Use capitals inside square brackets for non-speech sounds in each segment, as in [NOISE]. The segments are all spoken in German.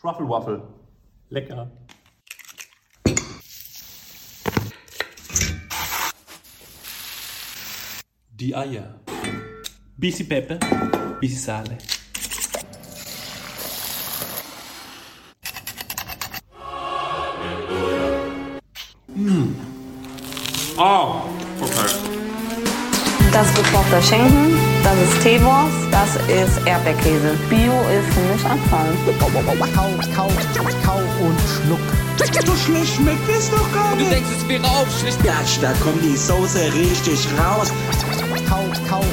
Truffle Waffle. Lecker. Die Eier. Bisschen Pepe, bisschen Sale. Mm. Oh, okay. Das ist gekochter Schinken, das ist Teewurst, das ist Erdbeerkäse. Bio ist für mich Abfall. Kau, kau, kau und schluck. So schlecht schmeckt es doch gar nicht. Du denkst, es wäre aufschlicht. Gatsch, da kommt die Soße richtig raus. Kau, kau,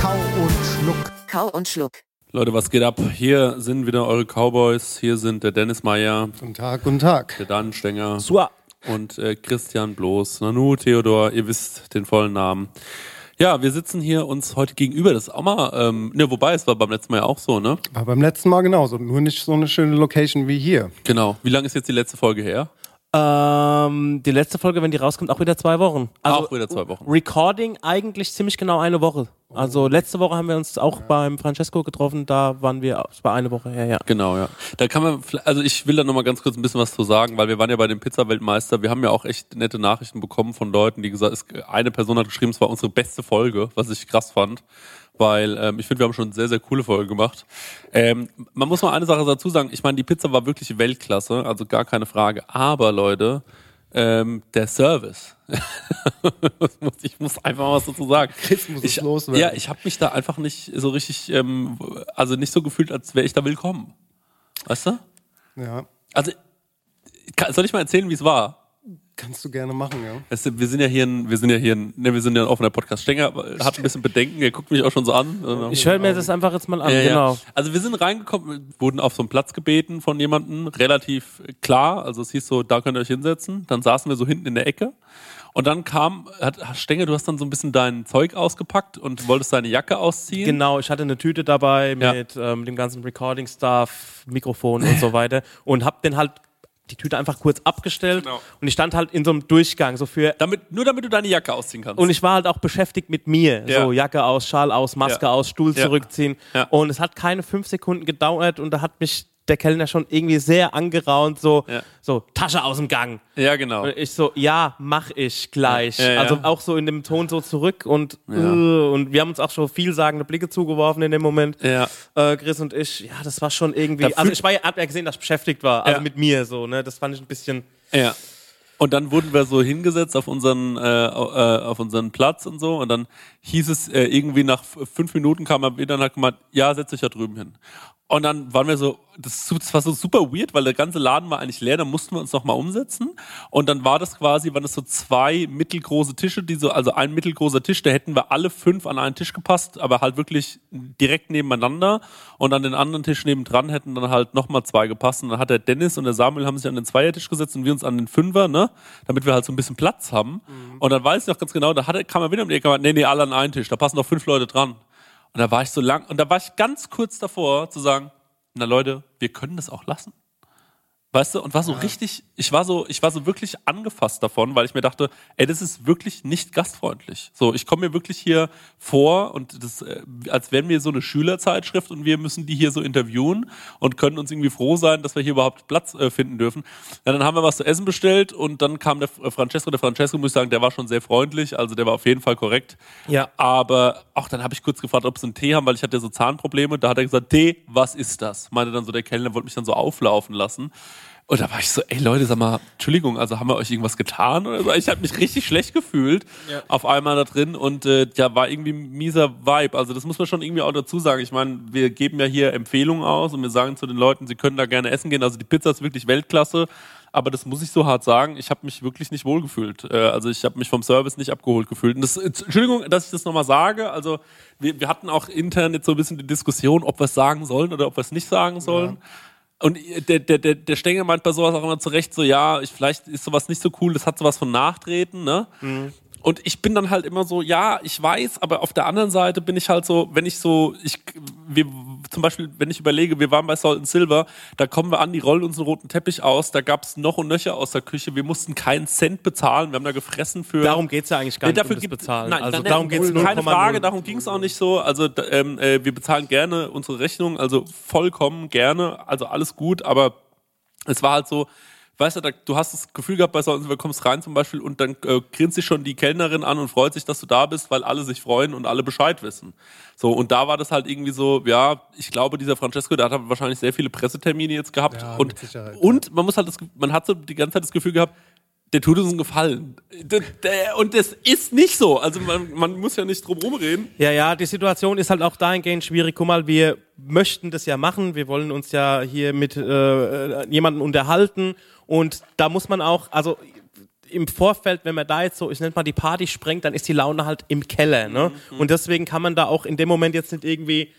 kau und schluck. Kau und schluck. Leute, was geht ab? Hier sind wieder eure Cowboys. Hier sind der Dennis Meyer, Guten Tag, guten Tag. der Dan Stenger Sua. und äh, Christian Bloß. Nanu, Theodor, ihr wisst den vollen Namen. Ja, wir sitzen hier uns heute gegenüber. Das ist auch mal, ähm, ne, wobei es war beim letzten Mal ja auch so, ne? War beim letzten Mal genauso. Nur nicht so eine schöne Location wie hier. Genau. Wie lange ist jetzt die letzte Folge her? Ähm, die letzte Folge, wenn die rauskommt, auch wieder zwei Wochen. Auch wieder zwei Wochen. Recording eigentlich ziemlich genau eine Woche. Also letzte Woche haben wir uns auch beim Francesco getroffen, da waren wir, war eine Woche her, ja. Genau, ja. Da kann man, also ich will da nochmal ganz kurz ein bisschen was zu sagen, weil wir waren ja bei dem Pizza-Weltmeister. Wir haben ja auch echt nette Nachrichten bekommen von Leuten, die gesagt, es, eine Person hat geschrieben, es war unsere beste Folge, was ich krass fand. Weil ähm, ich finde, wir haben schon eine sehr, sehr coole Folge gemacht. Ähm, man muss mal eine Sache dazu sagen. Ich meine, die Pizza war wirklich Weltklasse, also gar keine Frage. Aber Leute, ähm, der Service. [LAUGHS] Ich muss einfach mal was dazu sagen. Jetzt muss es ich, loswerden. Ja, ich habe mich da einfach nicht so richtig, ähm, also nicht so gefühlt, als wäre ich da willkommen. Weißt du? Ja. Also, soll ich mal erzählen, wie es war? Kannst du gerne machen, ja. Es, wir sind ja hier ein, wir sind ja hier ein, ne, wir sind ja ein offener Podcast. Stenger hat ein bisschen Bedenken, er guckt mich auch schon so an. Ich höre mir das einfach jetzt mal an, Ja, ja. genau. Also wir sind reingekommen, wurden auf so einen Platz gebeten von jemandem, relativ klar. Also es hieß so, da könnt ihr euch hinsetzen. Dann saßen wir so hinten in der Ecke. Und dann kam, hat, Stenger, du hast dann so ein bisschen dein Zeug ausgepackt und wolltest deine Jacke ausziehen. Genau, ich hatte eine Tüte dabei Ja. mit ähm, dem ganzen Recording-Stuff, Mikrofon und so weiter und hab den halt die Tüte einfach kurz abgestellt Genau. und ich stand halt in so einem Durchgang so für Damit, nur damit du deine Jacke ausziehen kannst. und ich war halt auch beschäftigt mit mir. Ja. So Jacke aus, Schal aus, Maske Ja. aus, Stuhl Ja. zurückziehen. Und es hat keine fünf Sekunden gedauert und da hat mich der Kellner schon irgendwie sehr angeraunt, so, Ja. so Tasche aus dem Gang. ja, genau. Und ich so, ja, mach ich gleich. Ja, ja. Also auch so in dem Ton so zurück und, äh, und wir haben uns auch schon vielsagende Blicke zugeworfen in dem Moment. Ja. Äh, Chris und ich, ja, das war schon irgendwie. Also ich war ja, hab ja gesehen, dass ich beschäftigt war, also mit mir so, ne? Das fand ich ein bisschen. Ja. Und dann wurden wir so hingesetzt auf unseren, äh, äh, auf unseren Platz und so. Und dann hieß es äh, irgendwie nach fünf Minuten kam er wieder und hat gemeint, ja, setz dich da drüben hin. Und dann waren wir so, das, das war so super weird, weil der ganze Laden war eigentlich leer, dann mussten wir uns noch mal umsetzen. Und dann war das quasi, waren das so zwei mittelgroße Tische, die so, also ein mittelgroßer Tisch, da hätten wir alle fünf an einen Tisch gepasst, aber halt wirklich direkt nebeneinander. Und an den anderen Tisch nebendran hätten dann halt nochmal zwei gepasst. Und dann hat der Dennis und der Samuel haben sich an den Zweiertisch gesetzt und wir uns an den Fünfer, ne? Damit wir halt so ein bisschen Platz haben. Und dann weiß ich noch ganz genau, da hat er, kam er wieder um die Ecke nee, nee, alle an einen Tisch, da passen noch fünf Leute dran. Und da war ich so lang, und da war ich ganz kurz davor zu sagen, na Leute, wir können das auch lassen. Weißt du, und war so richtig, ich war so, ich war so wirklich angefasst davon, weil ich mir dachte, ey, das ist wirklich nicht gastfreundlich. So, ich komme mir wirklich hier vor und das, äh, als wären wir so eine Schülerzeitschrift und wir müssen die hier so interviewen und können uns irgendwie froh sein, dass wir hier überhaupt Platz äh, finden dürfen. Ja, dann haben wir was zu essen bestellt und dann kam der F- Francesco, der Francesco, muss ich sagen, der war schon sehr freundlich, also der war auf jeden Fall korrekt. Ja. Aber auch dann habe ich kurz gefragt, ob sie einen Tee haben, weil ich hatte ja so Zahnprobleme. Da hat er gesagt, Tee, was ist das? Meinte dann so der Kellner, wollte mich dann so auflaufen lassen. Und da war ich so, ey Leute, sag mal, Entschuldigung, also haben wir euch irgendwas getan oder so? Ich habe mich richtig schlecht gefühlt auf einmal da drin und äh, ja, war irgendwie ein mieser Vibe. Also das muss man schon irgendwie auch dazu sagen. Ich meine, wir geben ja hier Empfehlungen aus und wir sagen zu den Leuten, sie können da gerne essen gehen. Also die Pizza ist wirklich Weltklasse. Aber das muss ich so hart sagen, ich habe mich wirklich nicht wohlgefühlt. Äh, also ich habe mich vom Service nicht abgeholt gefühlt. Und das, Entschuldigung, dass ich das nochmal sage. Also wir, wir hatten auch intern jetzt so ein bisschen die Diskussion, ob wir es sagen sollen oder ob wir es nicht sagen sollen. Und der, der, der, der Stengel meint bei sowas auch immer zurecht so, ja, ich, vielleicht ist sowas nicht so cool, das hat sowas von Nachtreten, ne? Und ich bin dann halt immer so, ja, ich weiß, aber auf der anderen Seite bin ich halt so, wenn ich so, ich, wir, zum Beispiel, wenn ich überlege, wir waren bei Salt and Silver, da kommen wir an, die rollen uns einen roten Teppich aus, da gab es noch und nöcher aus der Küche, wir mussten keinen Cent bezahlen, wir haben da gefressen für. Darum geht's ja eigentlich gar Nee, nicht dafür um gibt- Bezahlen. Nein, also darum geht's keine 0,0. Frage, darum ging es auch nicht so. Also ähm, äh, wir bezahlen gerne unsere Rechnung, also vollkommen gerne, also alles gut, aber es war halt so, weißt du, da, du hast das Gefühl gehabt bei so, du kommst rein zum Beispiel und dann äh, grinst sich schon die Kellnerin an und freut sich, dass du da bist, weil alle sich freuen und alle Bescheid wissen. So, und da war das halt irgendwie so, ja, ich glaube, dieser Francesco, der hat halt wahrscheinlich sehr viele Pressetermine jetzt gehabt Ja, und, und man muss halt das, man hat so die ganze Zeit das Gefühl gehabt, der tut uns einen Gefallen. Und das ist nicht so. Also man, man muss ja nicht drum rumreden. Ja, ja, die Situation ist halt auch dahingehend schwierig. Guck mal, wir möchten das ja machen. Wir wollen uns ja hier mit äh, äh, jemandem unterhalten. Und da muss man auch, also im Vorfeld, wenn man da jetzt so, ich nenne mal die Party sprengt, dann ist die Laune halt im Keller. Ne? Mhm. Und deswegen kann man da auch in dem Moment jetzt nicht irgendwie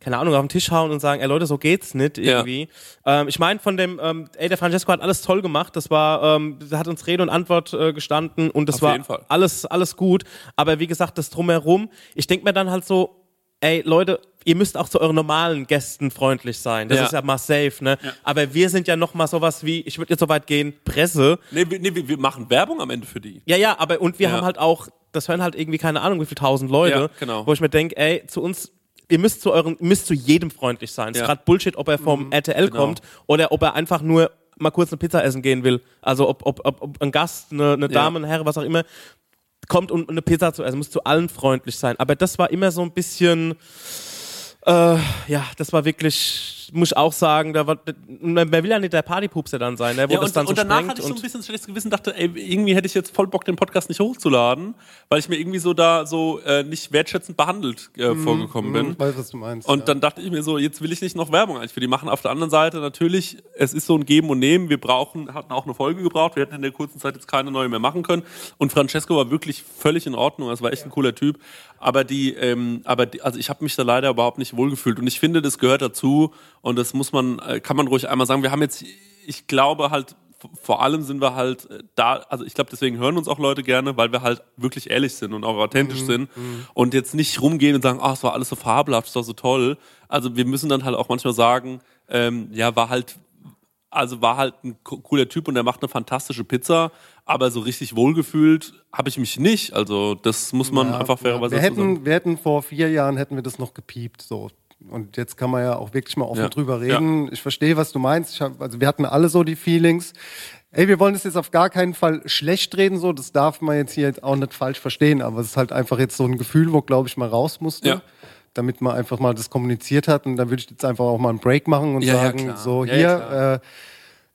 keine Ahnung, auf den Tisch hauen und sagen, ey Leute, so geht's nicht irgendwie. Ähm, ich meine von dem, ähm, ey, der Francesco hat alles toll gemacht, das war, ähm, hat uns Rede und Antwort äh, gestanden und das Auf war alles, alles gut. Aber wie gesagt, das drumherum, ich denke mir dann halt so, ey Leute, ihr müsst auch zu euren normalen Gästen freundlich sein. Das Ja. ist ja mal safe, ne? Aber wir sind ja noch mal sowas wie, ich würde jetzt so weit gehen, Presse. Nee, wir, nee, wir machen Werbung am Ende für die. Ja, ja, aber und wir Ja. haben halt auch, das hören halt irgendwie keine Ahnung, wie viele tausend Leute, Ja, genau. wo ich mir denke, ey, zu uns, ihr müsst zu euren, ihr müsst zu jedem freundlich sein. Es ist Ja. gerade Bullshit, ob er vom RTL genau. kommt oder ob er einfach nur mal kurz eine Pizza essen gehen will. Also ob, ob, ob, ob ein Gast, eine, eine Ja. Dame, ein Herr, was auch immer, kommt um eine Pizza zu essen, muss zu allen freundlich sein. Aber das war immer so ein bisschen, äh, ja, das war wirklich, muss ich auch sagen, da war, man will ja nicht der Partypupser dann sein, ne, wo Ja, das und, dann so und danach hatte ich so ein bisschen schlechtes Gewissen, dachte, ey, irgendwie hätte ich jetzt voll Bock, den Podcast nicht hochzuladen, weil ich mir irgendwie so da so äh, nicht wertschätzend behandelt äh, vorgekommen bin. Ich weiß, was du meinst. Und ja. dann dachte ich mir so, jetzt will ich nicht noch Werbung eigentlich für die machen. Auf der anderen Seite natürlich, es ist so ein Geben und Nehmen. Wir brauchen, hatten auch eine Folge gebraucht. Wir hätten in der kurzen Zeit jetzt keine neue mehr machen können. Und Francesco war wirklich völlig in Ordnung. Das war echt ein cooler Typ. Aber die, ähm, aber die, also ich habe mich da leider überhaupt nicht wohlgefühlt. Und ich finde, das gehört dazu. Und das muss man, äh, kann man ruhig einmal sagen. Wir haben jetzt, ich glaube halt, vor allem sind wir halt äh, da, also ich glaube, deswegen hören uns auch Leute gerne, weil wir halt wirklich ehrlich sind und auch authentisch sind und jetzt nicht rumgehen und sagen, ach, es war alles so fabelhaft, es war so toll. Also wir müssen dann halt auch manchmal sagen, ähm, ja, war halt, also war halt ein co- cooler Typ und der macht eine fantastische Pizza, aber so richtig wohlgefühlt habe ich mich nicht. Also das muss man einfach fairerweise wir dazu sagen. hätten, wir hätten vor vier Jahren hätten wir das noch gepiept so. Und jetzt kann man ja auch wirklich mal offen Ja. drüber reden. Ich verstehe, was du meinst. Ich hab, also wir hatten alle so die Feelings. Ey, wir wollen das jetzt auf gar keinen Fall schlecht reden, so. Das darf man jetzt hier jetzt auch nicht falsch verstehen. Aber es ist halt einfach jetzt so ein Gefühl, wo, glaube ich, mal raus musste. Ja. Damit man einfach mal das kommuniziert hat. Und da würde ich jetzt einfach auch mal einen Break machen und Ja, ja, sagen, so Ja, hier, ja, äh,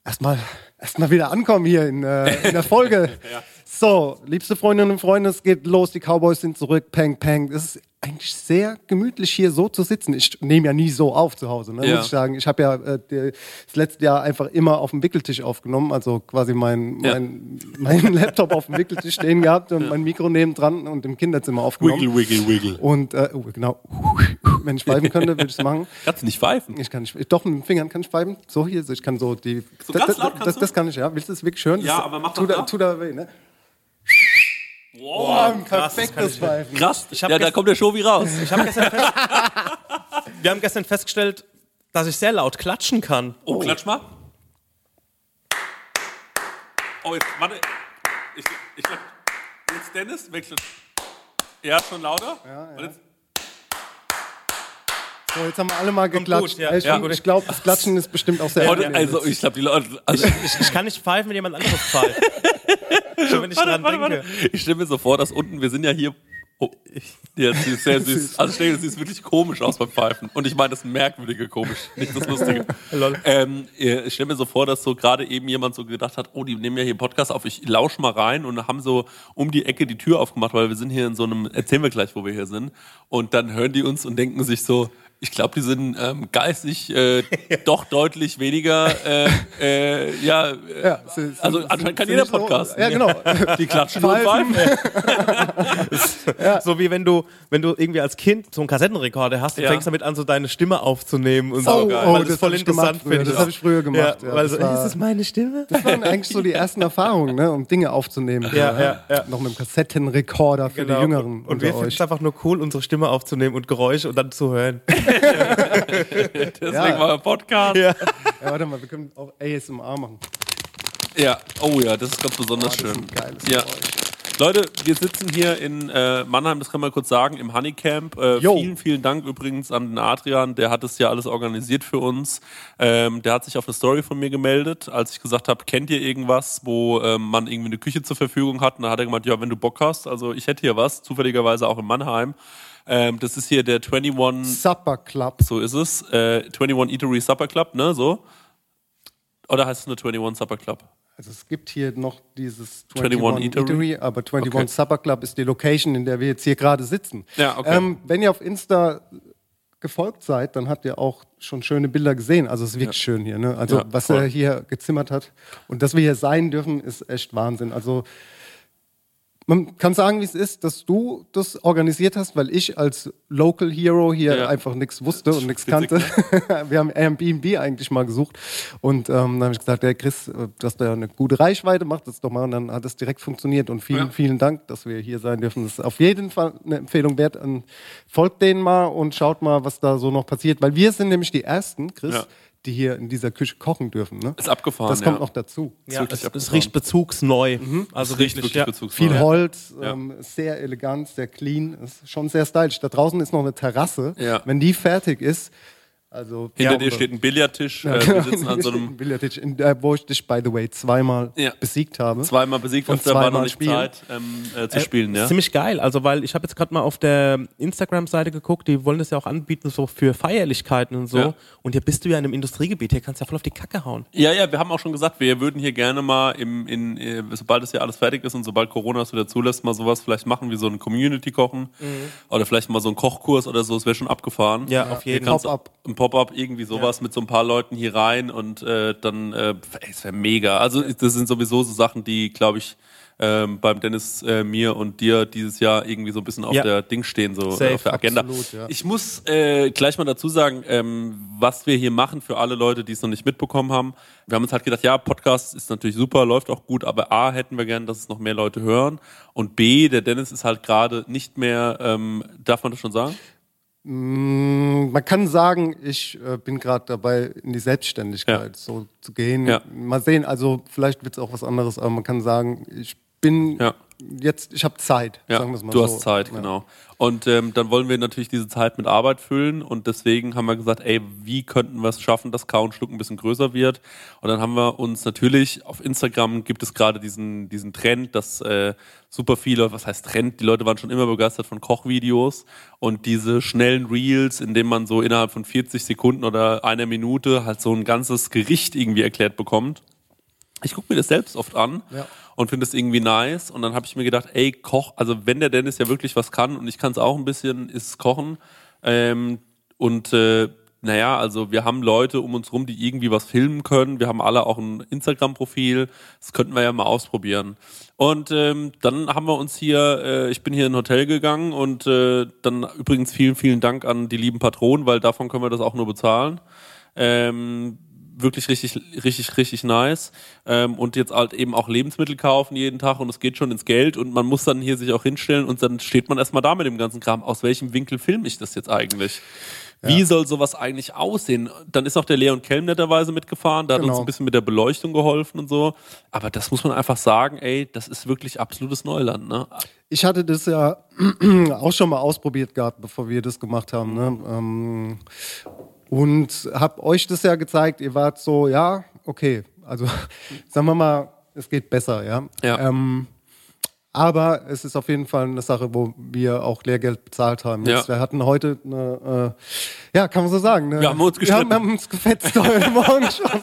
erstmal erstmal wieder ankommen hier in, äh, in der Folge. [LAUGHS] So, liebste Freundinnen und Freunde, es geht los, die Cowboys sind zurück, peng, peng. Es ist eigentlich sehr gemütlich hier so zu sitzen. Ich nehme ja nie so auf zu Hause, ne, Ja. muss ich sagen. Ich habe ja äh, das letzte Jahr einfach immer auf dem Wickeltisch aufgenommen, also quasi mein, Ja. mein, mein [LAUGHS] Laptop auf dem Wickeltisch stehen gehabt und mein Mikro nebendran und im Kinderzimmer aufgenommen. wiggle, wiggle. Und äh, oh, genau, wenn ich pfeifen könnte, würde ich es machen. [LAUGHS] Kannst du nicht pfeifen? Ich kann nicht, doch mit den Fingern kann ich pfeifen. So hier, so ich kann so die. So das, das, das, kann ich, ja. Willst du es wirklich hören? Ja, aber mach doch da, tut da weh, ne? Wow, Ein perfektes Pfeifen. krass. Ich ja, da kommt der Shovi raus. Ich hab [LAUGHS] wir haben gestern festgestellt, dass ich sehr laut klatschen kann. Oh, klatsch mal. Oh, jetzt, warte. Ich, ich klatsch. Jetzt Dennis, wechselt. Ja, schon lauter? Ja, ja. Jetzt, So, jetzt haben wir alle mal geklatscht. gut, ja. ich Ja. ich glaube, das Klatschen ist bestimmt auch sehr also, ich glaube, die Leute. Also, Ich, ich kann nicht pfeifen, wenn jemand anderes pfeift. [LAUGHS] [LAUGHS] Schon wenn ich dran warte, denke. warte. Ich stelle mir so vor, dass unten, wir sind ja hier Oh. Ja, sie ist sehr [LAUGHS] süß. Also stell dir, sie ist wirklich komisch aus beim Pfeifen. Und ich meine das merkwürdige komisch, nicht das Lustige. [LAUGHS] ähm, ich stelle mir so vor, dass so gerade eben jemand so gedacht hat, oh, die nehmen ja hier einen Podcast auf, ich lausch mal rein und haben so um die Ecke die Tür aufgemacht, weil wir sind hier in so einem, erzählen wir gleich, wo wir hier sind. Und dann hören die uns und denken sich so, ich glaube, die sind ähm, geistig äh, [LAUGHS] doch deutlich weniger, äh, äh, ja, äh, Ja, sie- sie- also anscheinend kann jeder Podcast. Ja, genau. [LAUGHS] Die klatschen nur und pfeifen. [LAUGHS] So wie wenn du, wenn du irgendwie als Kind so einen Kassettenrekorder hast, du Ja. fängst damit an, so deine Stimme aufzunehmen und Sau so. geil. Weil Oh, das, das voll hab ich gemacht interessant früher. finde. Das hab ich früher gemacht, Ja, ja. weil Das so, war- ist das meine Stimme? Das waren eigentlich so die ersten Erfahrungen, ne, um Dinge aufzunehmen. Ja, ja, ja. Noch mit dem Kassettenrekorder für die Jüngeren Genau. Und wir finden es einfach nur cool, unsere Stimme aufzunehmen und Geräusche und dann zu hören. [LAUGHS] Deswegen Ja. war ein Podcast. Ja. Ja, warte mal, wir können auch ASMR machen. Ja, oh ja, das ist ganz besonders Oh, das ist schön. ein geiles ja. Geräusch. Leute, wir sitzen hier in äh, Mannheim, das kann man kurz sagen, im Honeycamp. Äh, vielen, vielen Dank übrigens an den Adrian, der hat das ja alles organisiert für uns. Ähm, der hat sich auf eine Story von mir gemeldet, als ich gesagt habe, kennt ihr irgendwas, wo ähm, man irgendwie eine Küche zur Verfügung hat? Und da hat er gemeint, ja, wenn du Bock hast, also ich hätte hier was, zufälligerweise auch in Mannheim. Ähm, das ist hier der 21 Supper Club. so ist es. Äh, 21 Eatery Supper Club, ne? So. Oder heißt es nur 21 Supper Club? Also es gibt hier noch dieses 21 21 Eatery? Eatery, aber 21 Okay. Supper Club ist die Location, in der wir jetzt hier gerade sitzen. Ja, okay. ähm, wenn ihr auf Insta gefolgt seid, dann habt ihr auch schon schöne Bilder gesehen. Also es ist wirklich schön hier. Ne? Also Ja, was voll. er hier gezimmert hat und dass wir hier sein dürfen, ist echt Wahnsinn. Also man kann sagen, wie es ist, dass du das organisiert hast, weil ich als Local Hero hier Ja. einfach nichts wusste und nichts kannte. [LAUGHS] wir haben Airbnb eigentlich mal gesucht und ähm, dann habe ich gesagt, ja Chris, äh, du hast da eine gute Reichweite, mach das doch mal und dann hat es direkt funktioniert und vielen, Ja. vielen Dank, dass wir hier sein dürfen. Das ist auf jeden Fall eine Empfehlung wert. Und folgt denen mal und schaut mal, was da so noch passiert, weil wir sind nämlich die Ersten, Chris, Ja. Die hier in dieser Küche kochen dürfen. Ne? Ist abgefahren. Das kommt ja. noch dazu. Ja, wirklich es, es abgefahren. riecht bezugsneu. Also Es riecht wirklich, wirklich ja. bezugsvoll. Viel. Holz, Ja. ähm, sehr elegant, sehr clean, ist schon sehr stylisch. Da draußen ist noch eine Terrasse. Ja. Wenn die fertig ist, also Hinter ja, dir steht ein Billardtisch. Ja, Äh, wir sitzen an so steht ein einem Billardtisch, in, äh, wo ich dich, by the way, zweimal Ja. besiegt habe. zweimal besiegt, Und der war noch nicht spielen. Zeit ähm, äh, zu Äh, spielen. ist Ja? Ziemlich geil, also weil ich habe jetzt gerade mal auf der Instagram-Seite geguckt, die wollen das ja auch anbieten, so für Feierlichkeiten und so. Ja. Und hier bist du ja in einem Industriegebiet, hier kannst du ja voll auf die Kacke hauen. ja, ja, wir haben auch schon gesagt, wir würden hier gerne mal, im, in, äh, sobald es ja alles fertig ist und sobald Corona es wieder zulässt, mal sowas vielleicht machen wie so ein Community-Kochen oder vielleicht mal so einen Kochkurs oder so. Es wäre schon abgefahren. Ja, auf jeden Hier Ein Pop-up, irgendwie sowas mit so ein paar Leuten hier rein und äh, dann, äh, es wäre mega. Also das sind sowieso so Sachen, die, glaube ich, ähm, beim Dennis, äh, mir und dir dieses Jahr irgendwie so ein bisschen auf Ja. der Ding stehen, so Safe, äh, auf der Agenda. absolut, ja. Ich muss äh, gleich mal dazu sagen, ähm, was wir hier machen für alle Leute, die es noch nicht mitbekommen haben. Wir haben uns halt gedacht, ja, Podcast ist natürlich super, läuft auch gut, aber A, hätten wir gern, dass es noch mehr Leute hören. Und B, der Dennis ist halt gerade nicht mehr, ähm, darf man das schon sagen? Mm, Man kann sagen, ich äh, bin gerade dabei, in die Selbstständigkeit Ja. so zu gehen. Ja. Mal sehen, also vielleicht wird es auch was anderes, aber man kann sagen, ich bin Ja. Jetzt, ich habe Zeit, Ja, sagen wir es mal du so. hast Zeit, Ja. genau. Und ähm, dann wollen wir natürlich diese Zeit mit Arbeit füllen und deswegen haben wir gesagt, ey, wie könnten wir es schaffen, dass Kau und Schluck ein bisschen größer wird? Und dann haben wir uns natürlich, auf Instagram gibt es gerade diesen, diesen Trend, dass äh, super viele, was heißt Trend, die Leute waren schon immer begeistert von Kochvideos und diese schnellen Reels, in denen man so innerhalb von 40 Sekunden oder einer Minute halt so ein ganzes Gericht irgendwie erklärt bekommt. Ich gucke mir das selbst oft an Ja. und finde es irgendwie nice. Und dann habe ich mir gedacht, ey, Koch, also wenn der Dennis ja wirklich was kann und ich kann es auch ein bisschen, ist Kochen. Ähm, und äh, naja, also wir haben Leute um uns rum, die irgendwie was filmen können. Wir haben alle auch ein Instagram-Profil. Das könnten wir ja mal ausprobieren. Und ähm, dann haben wir uns hier, äh, ich bin hier in ein Hotel gegangen und äh, dann übrigens vielen, vielen Dank an die lieben Patronen, weil davon können wir das auch nur bezahlen. Ähm, wirklich richtig, richtig, richtig nice. Ähm, und jetzt halt eben auch Lebensmittel kaufen jeden Tag und es geht schon ins Geld und man muss dann hier sich auch hinstellen und dann steht man erstmal da mit dem ganzen Kram. Aus welchem Winkel filme ich das jetzt eigentlich? Wie soll sowas eigentlich aussehen? Dann ist auch der Leon Kelm netterweise mitgefahren, der hat uns Genau. ein bisschen mit der Beleuchtung geholfen und so. Aber das muss man einfach sagen, ey, das ist wirklich absolutes Neuland, ne? Ich hatte das ja [CLEARS THROAT] auch schon mal ausprobiert gehabt, bevor wir das gemacht haben. Ne? Ähm, und habe euch das ja gezeigt. Ihr wart so, ja, okay. Also [LAUGHS] sagen wir mal, es geht besser, ja. Ja. Ähm, Aber es ist auf jeden Fall eine Sache, wo wir auch Lehrgeld bezahlt haben. Ja. Wir hatten heute eine, äh, ja, kann man so sagen. Eine, Wir haben uns haben, gestritten. wir haben uns gefetzt [LAUGHS] heute Morgen schon.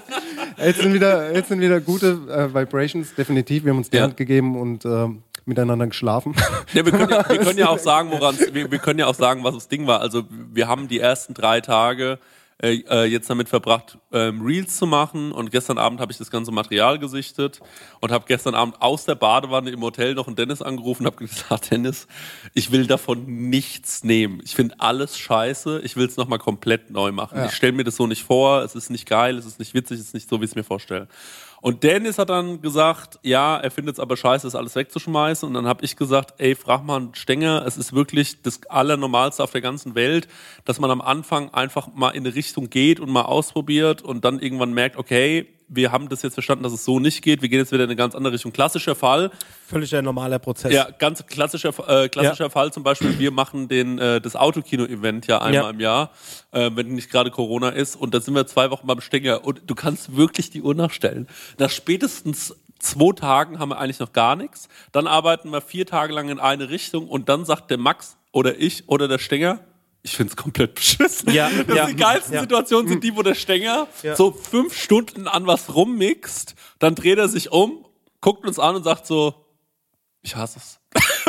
Jetzt sind wieder, jetzt sind wieder gute äh, Vibrations, definitiv. Wir haben uns die Ja. Hand gegeben und ähm, miteinander geschlafen. Ja, wir, können ja, wir können ja [LAUGHS] auch sagen, woran wir, wir können ja auch sagen, was das Ding war. Also wir haben die ersten drei Tage äh, äh, jetzt damit verbracht, ähm, Reels zu machen und gestern Abend habe ich das ganze Material gesichtet und habe gestern Abend aus der Badewanne im Hotel noch einen Dennis angerufen und habe gesagt, [LAUGHS] Dennis, ich will davon nichts nehmen. Ich finde alles scheiße, ich will es nochmal komplett neu machen. Ja. Ich stelle mir das so nicht vor, es ist nicht geil, es ist nicht witzig, es ist nicht so, wie ich es mir vorstelle. Und Dennis hat dann gesagt, ja, er findet es aber scheiße, das alles wegzuschmeißen. Und dann habe ich gesagt, ey, frag mal einen Stenger, es ist wirklich das Allernormalste auf der ganzen Welt, dass man am Anfang einfach mal in eine Richtung geht und mal ausprobiert und dann irgendwann merkt, okay, wir haben das jetzt verstanden, dass es so nicht geht, wir gehen jetzt wieder in eine ganz andere Richtung. Klassischer Fall, Völlig ein normaler Prozess. ja, ganz klassischer, äh, klassischer Fall zum Beispiel, wir machen den, äh, das Autokino-Event ja einmal Ja. im Jahr, äh, wenn nicht gerade Corona ist. Und da sind wir zwei Wochen beim Stenger und du kannst wirklich die Uhr nachstellen. Nach spätestens zwei Tagen haben wir eigentlich noch gar nichts. Dann arbeiten wir vier Tage lang in eine Richtung und dann sagt der Max oder ich oder der Stenger, ich find's komplett beschissen. Ja, das ja, die geilsten ja. Situationen sind die, wo der Stenger Ja. so fünf Stunden an was rummixt, dann dreht er sich um, guckt uns an und sagt so, ich hasse es.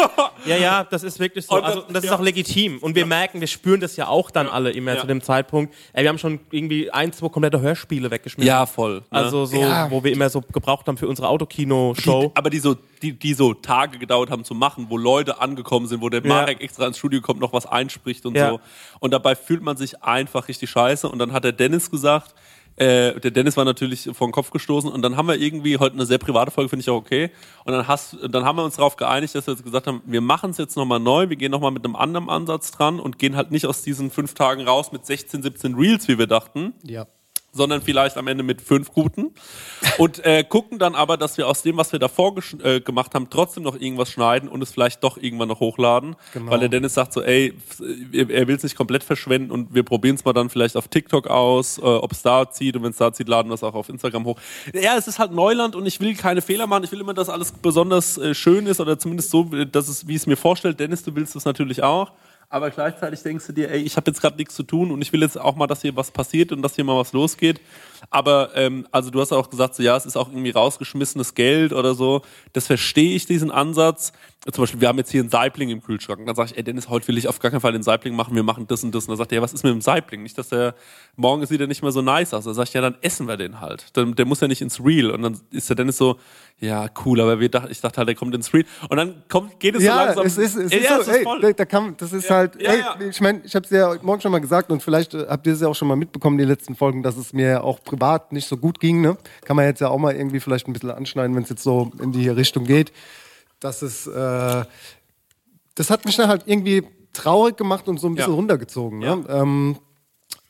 [LAUGHS] Ja, ja, das ist wirklich so. Und Also, das- das ist ja. auch legitim. Und wir merken, wir spüren das ja auch dann alle immer Ja. zu dem Zeitpunkt. Ey, wir haben schon irgendwie ein, zwei komplette Hörspiele weggeschmissen. voll. ne? Also so, Ja. wo wir immer so gebraucht haben für unsere Autokino-Show. Aber die so, die, die so Tage gedauert haben zu machen, wo Leute angekommen sind, wo der Ja. Marek extra ins Studio kommt, noch was einspricht und Ja. so. Und dabei fühlt man sich einfach richtig scheiße. Und dann hat der Dennis gesagt, äh, der Dennis war natürlich vor den Kopf gestoßen und dann haben wir irgendwie heute eine sehr private Folge, finde ich auch okay. Und dann, hast, dann haben wir uns darauf geeinigt, dass wir jetzt gesagt haben, wir machen es jetzt nochmal neu, wir gehen nochmal mit einem anderen Ansatz dran und gehen halt nicht aus diesen fünf Tagen raus mit 16, 17 Reels, wie wir dachten, ja. Sondern vielleicht am Ende mit fünf guten. Und äh, gucken dann aber, dass wir aus dem, was wir davor äh, gemacht haben, trotzdem noch irgendwas schneiden und es vielleicht doch irgendwann noch hochladen. Genau. Weil der Dennis sagt so, ey, er, er will es nicht komplett verschwenden und wir probieren es mal dann vielleicht auf TikTok aus, äh, ob es da zieht und wenn es da zieht, laden wir es auch auf Instagram hoch. Ja, es ist halt Neuland und ich will keine Fehler machen. Ich will immer, dass alles besonders äh, schön ist oder zumindest so, dass es, wie es mir vorstellt. Dennis, du willst es natürlich auch. Aber gleichzeitig denkst du dir, ey, ich habe jetzt gerade nichts zu tun und ich will jetzt auch mal, dass hier was passiert und dass hier mal was losgeht. Aber ähm, also du hast auch gesagt, so ja, es ist auch irgendwie rausgeschmissenes Geld oder so. Das verstehe ich diesen Ansatz. Zum Beispiel, wir haben jetzt hier einen Saibling im Kühlschrank. Und dann sage ich, ey Dennis, heute will ich auf gar keinen Fall den Saibling machen. Wir machen das und das. Und dann sagt er, ja, was ist mit dem Saibling? Nicht, dass der morgen sieht er nicht mehr so nice aus. Dann sag ich, ja, dann essen wir den halt. Dann, der muss ja nicht ins Real. Und dann ist der Dennis so, ja, cool, aber wir dachten, ich dachte halt, der kommt ins Real. Und dann kommt, geht es so Ja, langsam. es ist, es ist ja, so, ey, voll. da, kann, das ist halt, Ja, ey, ja. ich meine, ich habe es ja Morgen schon mal gesagt und vielleicht äh, habt ihr es ja auch schon mal mitbekommen, die letzten Folgen, dass es mir auch privat nicht so gut ging, ne? Kann man jetzt ja auch mal irgendwie vielleicht ein bisschen anschneiden, wenn es jetzt so in die Richtung geht, dass es, äh, das hat mich dann halt irgendwie traurig gemacht und so ein bisschen Ja. runtergezogen, ne? Ähm,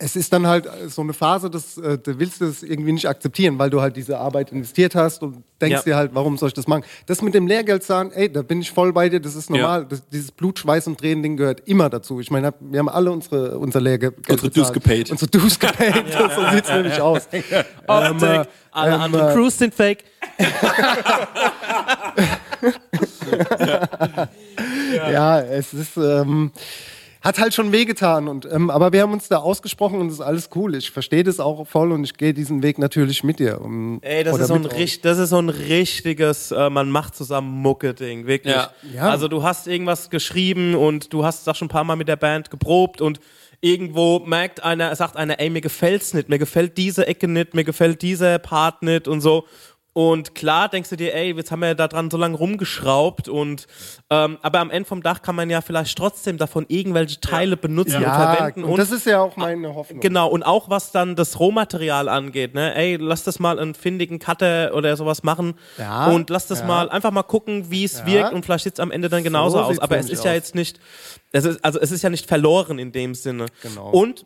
es ist dann halt so eine Phase, dass äh, du willst es irgendwie nicht akzeptieren, weil du halt diese Arbeit investiert hast und denkst Ja. dir halt, warum soll ich das machen? Das mit dem Lehrgeld sagen, ey, da bin ich voll bei dir, das ist normal. Das, dieses Blut, Schweiß und Tränen Ding gehört immer dazu. Ich meine, wir haben alle unsere unser Lehrgeld Unsere. Dues gepaid. Unsere Dues gepaid. [LAUGHS] so sieht's nämlich aus. [LAUGHS] Optik, äh, alle ähm, anderen äh, Crews sind fake. [LAUGHS] ja, es ist ähm, hat halt schon wehgetan und ähm, aber wir haben uns da ausgesprochen und es ist alles cool. Ich verstehe das auch voll und ich gehe diesen Weg natürlich mit dir. Um, Ey, das ist, so ein richt, das ist so ein richtiges, äh, man macht zusammen Mucke-Ding, wirklich. Ja. Ja. Also du hast irgendwas geschrieben und du hast das schon ein paar Mal mit der Band geprobt und irgendwo merkt einer, sagt einer, ey, mir gefällt's nicht, mir gefällt diese Ecke nicht, mir gefällt dieser Part nicht und so. Und klar denkst du dir, ey, jetzt haben wir da dran so lange rumgeschraubt und ähm, aber am Ende vom Dach kann man ja vielleicht trotzdem davon irgendwelche Teile benutzen und Ja, verwenden und das ist ja auch meine Hoffnung. Genau, und auch was dann das Rohmaterial angeht, ne? Ey, lass das mal einen findigen Cutter oder sowas machen Ja, und lass das ja. mal einfach mal gucken, wie es Ja. wirkt und vielleicht sieht es am Ende dann genauso aus. sieht's Aber es ist ja aus. jetzt nicht, es ist, also es ist ja nicht verloren in dem Sinne. Genau. Und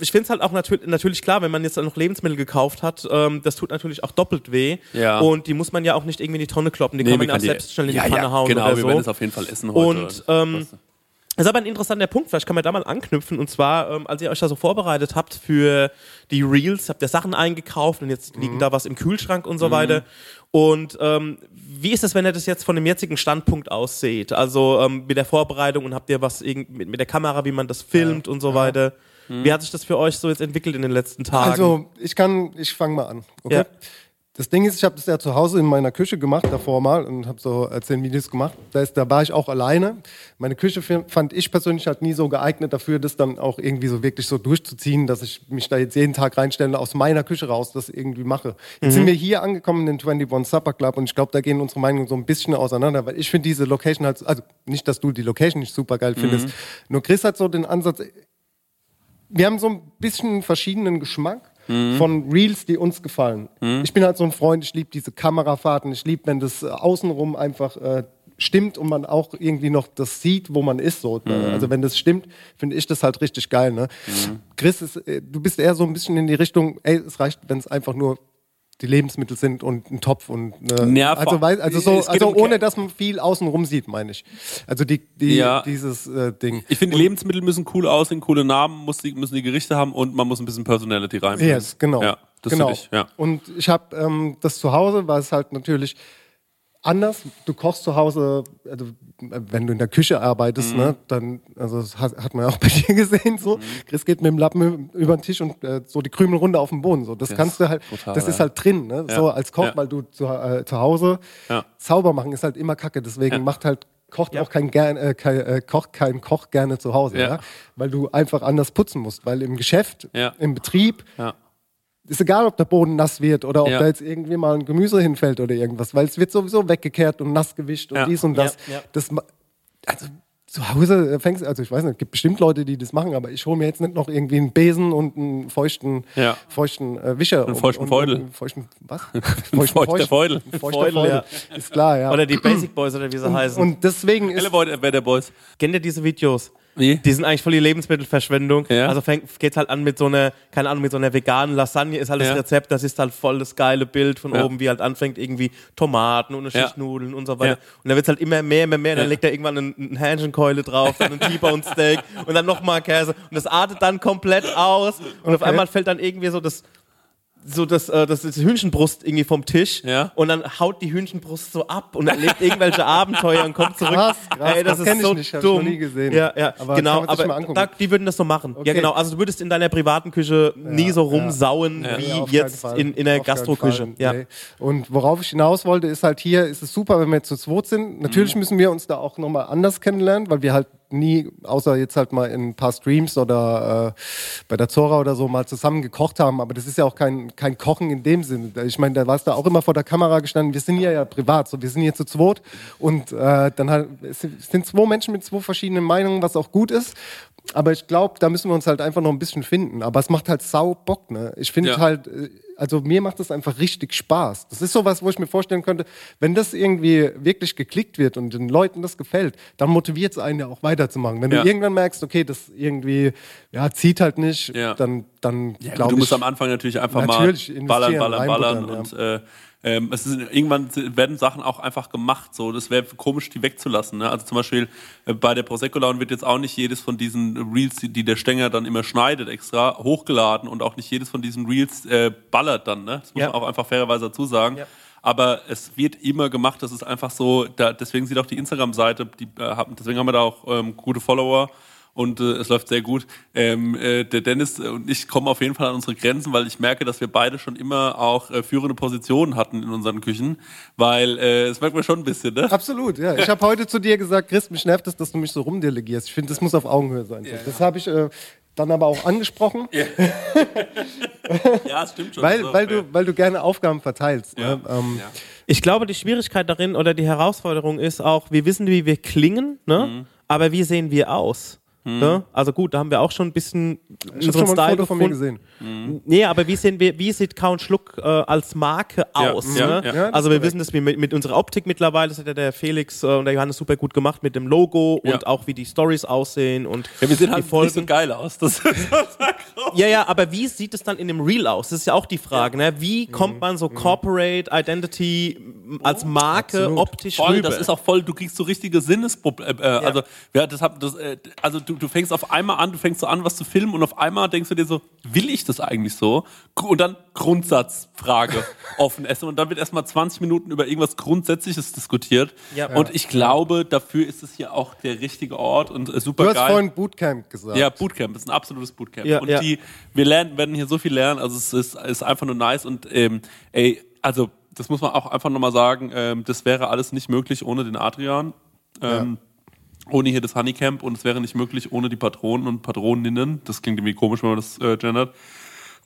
ich finde es halt auch natür natürlich klar, wenn man jetzt dann noch Lebensmittel gekauft hat, ähm, das tut natürlich auch doppelt weh. Ja. Und die muss man ja auch nicht irgendwie in die Tonne kloppen, die Nee, kann man ja auch die- selbst schnell in die ja, Pfanne ja, hauen Genau, oder wir so. werden es auf jeden Fall essen heute. Und ähm, das ist aber ein interessanter Punkt, vielleicht kann man da mal anknüpfen. Und zwar, ähm, als ihr euch da so vorbereitet habt für die Reels, habt ihr Sachen eingekauft und jetzt Mhm. liegen da was im Kühlschrank und so weiter. Und ähm, wie ist es, wenn ihr das jetzt von dem jetzigen Standpunkt aus seht? Also ähm, mit der Vorbereitung und habt ihr was mit, mit der Kamera, wie man das filmt und so weiter? Wie hat sich das für euch so jetzt entwickelt in den letzten Tagen? Also ich kann, ich fange mal an. Okay? Ja. Das Ding ist, ich habe das ja zu Hause in meiner Küche gemacht davor mal und habe so zehn Videos gemacht. Da, ist, da war ich auch alleine. Meine Küche fand ich persönlich halt nie so geeignet dafür, das dann auch irgendwie so wirklich so durchzuziehen, dass ich mich da jetzt jeden Tag reinstelle, aus meiner Küche raus das irgendwie mache. Jetzt sind wir hier angekommen in den 21 Supper Club und ich glaube, da gehen unsere Meinungen so ein bisschen auseinander, weil ich finde diese Location halt, also nicht, dass du die Location nicht super geil findest, nur Chris hat so den Ansatz, wir haben so ein bisschen verschiedenen Geschmack von Reels, die uns gefallen. Ich bin halt so ein Freund, ich liebe diese Kamerafahrten, ich liebe, wenn das äh, außenrum einfach äh, stimmt und man auch irgendwie noch das sieht, wo man ist. So. Äh, Also wenn das stimmt, finde ich das halt richtig geil. Ne? Chris, ist, äh, du bist eher so ein bisschen in die Richtung, ey, es reicht, wenn es einfach nur die Lebensmittel sind und ein Topf und äh, Ja, also, also so, also um ohne dass man viel außenrum sieht, meine ich. Also die, die Ja. dieses äh, Ding. Ich finde, die Lebensmittel müssen cool aussehen, coole Namen muss die, müssen die Gerichte haben und man muss ein bisschen Personality reinbringen. Yes, genau. Ja, das genau. finde ich, ja. Und ich habe ähm, das zu Hause, war es halt natürlich anders. Du kochst zu Hause, also, wenn du in der Küche arbeitest, Mhm. ne, dann, also das hat, hat man ja auch bei [LAUGHS] dir gesehen, so. Mhm. Chris geht mit dem Lappen über den Tisch und äh, so die Krümel runter auf den Boden. So. Das, Das kannst du halt, ist brutal, das ist ja. halt drin, ne? Ja. So als Koch, Ja. weil du zu, äh, zu Hause Ja. sauber machen ist halt immer Kacke. Deswegen Ja. macht halt kocht auch kein, gern, äh, kein, äh, kocht kein Koch gerne zu Hause, Ja. ja. Weil du einfach anders putzen musst, weil im Geschäft, Ja. im Betrieb, Ja. Ist egal, ob der Boden nass wird oder ob Ja. da jetzt irgendwie mal ein Gemüse hinfällt oder irgendwas, weil es wird sowieso weggekehrt und nass gewischt und Ja. dies und das. Ja, ja. das also zu Hause fängst also ich weiß nicht, es gibt bestimmt Leute, die das machen, aber ich hole mir jetzt nicht noch irgendwie einen Besen und einen feuchten, Ja. feuchten äh, Wischer. Einen feuchten und, Feudel. Und, [LAUGHS] einen feuchten, was? feuchter Feudel. Ein feuchter Feudel, Feudel, ja. Ist klar, ja. Oder die Basic Boys oder wie sie heißen. und deswegen ist Elevator Better Boys. Kennt ihr diese Videos? Wie? Die sind eigentlich voll die Lebensmittelverschwendung. Ja. Also fängt, geht's halt an mit so einer, keine Ahnung, mit so einer veganen Lasagne ist halt das Ja. Rezept, das ist halt voll das geile Bild von Ja. oben, wie halt anfängt irgendwie Tomaten und eine. Schicht Nudeln und so weiter. Und dann wird's halt immer mehr, immer mehr, dann legt er irgendwann einen, einen Hähnchenkeule drauf, dann ein T-Bone Steak und dann nochmal Käse und das artet dann komplett aus und auf Okay. einmal fällt dann irgendwie so das so das, äh, das ist die Hühnchenbrust irgendwie vom Tisch Ja. und dann haut die Hühnchenbrust so ab und erlebt irgendwelche Abenteuer und kommt zurück. Krass, krass, Ey, das, das kenn ist ich so nicht, hab ich dumm. noch nie gesehen. Ja, ja, Aber genau. Aber da, die würden das so machen. Ja, Okay. genau. Also du würdest in deiner privaten Küche nie so rumsauen Ja, wie auf jetzt Fall. in, in der Auf Gastroküche. Ja. Nee. Und worauf ich hinaus wollte, ist halt hier, ist es super, wenn wir jetzt zu zweit sind. Natürlich müssen wir uns da auch nochmal anders kennenlernen, weil wir halt nie, außer jetzt halt mal in ein paar Streams oder äh, bei der Zora oder so mal zusammen gekocht haben. Aber das ist ja auch kein, kein Kochen in dem Sinne. Ich meine, da warst du auch immer vor der Kamera gestanden. Wir sind ja ja privat, so wir sind hier zu zweit. Und äh, dann halt, es sind- es sind zwei Menschen mit zwei verschiedenen Meinungen, was auch gut ist. Aber ich glaube, da müssen wir uns halt einfach noch ein bisschen finden. Aber es macht halt sau Bock, ne? Ich finde Ja. halt, äh, also mir macht das einfach richtig Spaß. Das ist sowas, wo ich mir vorstellen könnte, wenn das irgendwie wirklich geklickt wird und den Leuten das gefällt, dann motiviert es einen ja auch weiterzumachen. Wenn Ja. du irgendwann merkst, okay, das irgendwie, ja, zieht halt nicht, Ja. dann, dann Ja, glaube du ich. musst am Anfang natürlich einfach Natürlich mal ballern, ballern, ballern und äh, ähm, es ist, irgendwann werden Sachen auch einfach gemacht. So, das wäre komisch, die wegzulassen. Ne? Also zum Beispiel äh, bei der Prosecco Laune wird jetzt auch nicht jedes von diesen Reels, die, der Stänger dann immer schneidet, extra hochgeladen und auch nicht jedes von diesen Reels äh, ballert dann. Ne? Das muss Ja. man auch einfach fairerweise dazu sagen. Aber es wird immer gemacht, das ist einfach so, da, deswegen sieht auch die Instagram-Seite, die, äh, deswegen haben wir da auch ähm, gute Follower und äh, es läuft sehr gut. Ähm, äh, der Dennis und ich kommen auf jeden Fall an unsere Grenzen, weil ich merke, dass wir beide schon immer auch äh, führende Positionen hatten in unseren Küchen, weil äh, das merkt man schon ein bisschen, ne? Absolut, ja. Ich habe [LAUGHS] heute zu dir gesagt, Chris, mich nervt es, dass du mich so rumdelegierst. Ich finde, das muss auf Augenhöhe sein. Das habe ich äh, dann aber auch angesprochen, Ja, [LAUGHS] es stimmt schon. weil, So, weil, ja. du, weil du gerne Aufgaben verteilst. Ja. Ne? Ähm, Ja. Ich glaube, die Schwierigkeit darin oder die Herausforderung ist auch, wir wissen, wie wir klingen, ne? Mhm. aber wie sehen wir aus? Ne? Also gut, da haben wir auch schon ein bisschen ich habe schon mal ein Foto von mir gesehen. Nee, aber wie, sehen wir, wie sieht Count Schluck äh, als Marke Ja, aus? ja, ne? ja. Also wir wissen das mit, mit unserer Optik mittlerweile, das hat ja der Felix äh, und der Johannes super gut gemacht mit dem Logo Ja. und auch wie die Stories aussehen und ja, wir sehen die halt Folgen. nicht so geil aus. Das [LAUGHS] Ja, ja, aber wie sieht es dann in dem Reel aus? Das ist ja auch die Frage. Ne? Wie kommt man so Corporate Identity als Marke Absolut. optisch voll, rüber? das ist auch voll, du kriegst so richtige Sinnesprobleme. Äh, Also, ja, das hab, das, äh, also du, du, du fängst auf einmal an, du fängst so an, was zu filmen und auf einmal denkst du dir so, will ich das eigentlich so? Und dann Grundsatzfrage [LAUGHS] offen essen und dann wird erstmal 20 Minuten über irgendwas Grundsätzliches diskutiert. Ja. Und ich glaube, dafür ist es hier auch der richtige Ort und äh, super Du hast geil. vorhin Bootcamp gesagt. Ja, Bootcamp ist ein absolutes Bootcamp. Ja, und ja. die, wir lernen, werden hier so viel lernen, also es ist, ist einfach nur nice und ähm, ey, also das muss man auch einfach nochmal sagen, ähm, das wäre alles nicht möglich ohne den Adrian. Ähm, Ohne hier das Honeycamp und es wäre nicht möglich ohne die Patronen und Patroninnen. Das klingt irgendwie komisch, wenn man das äh, gendert.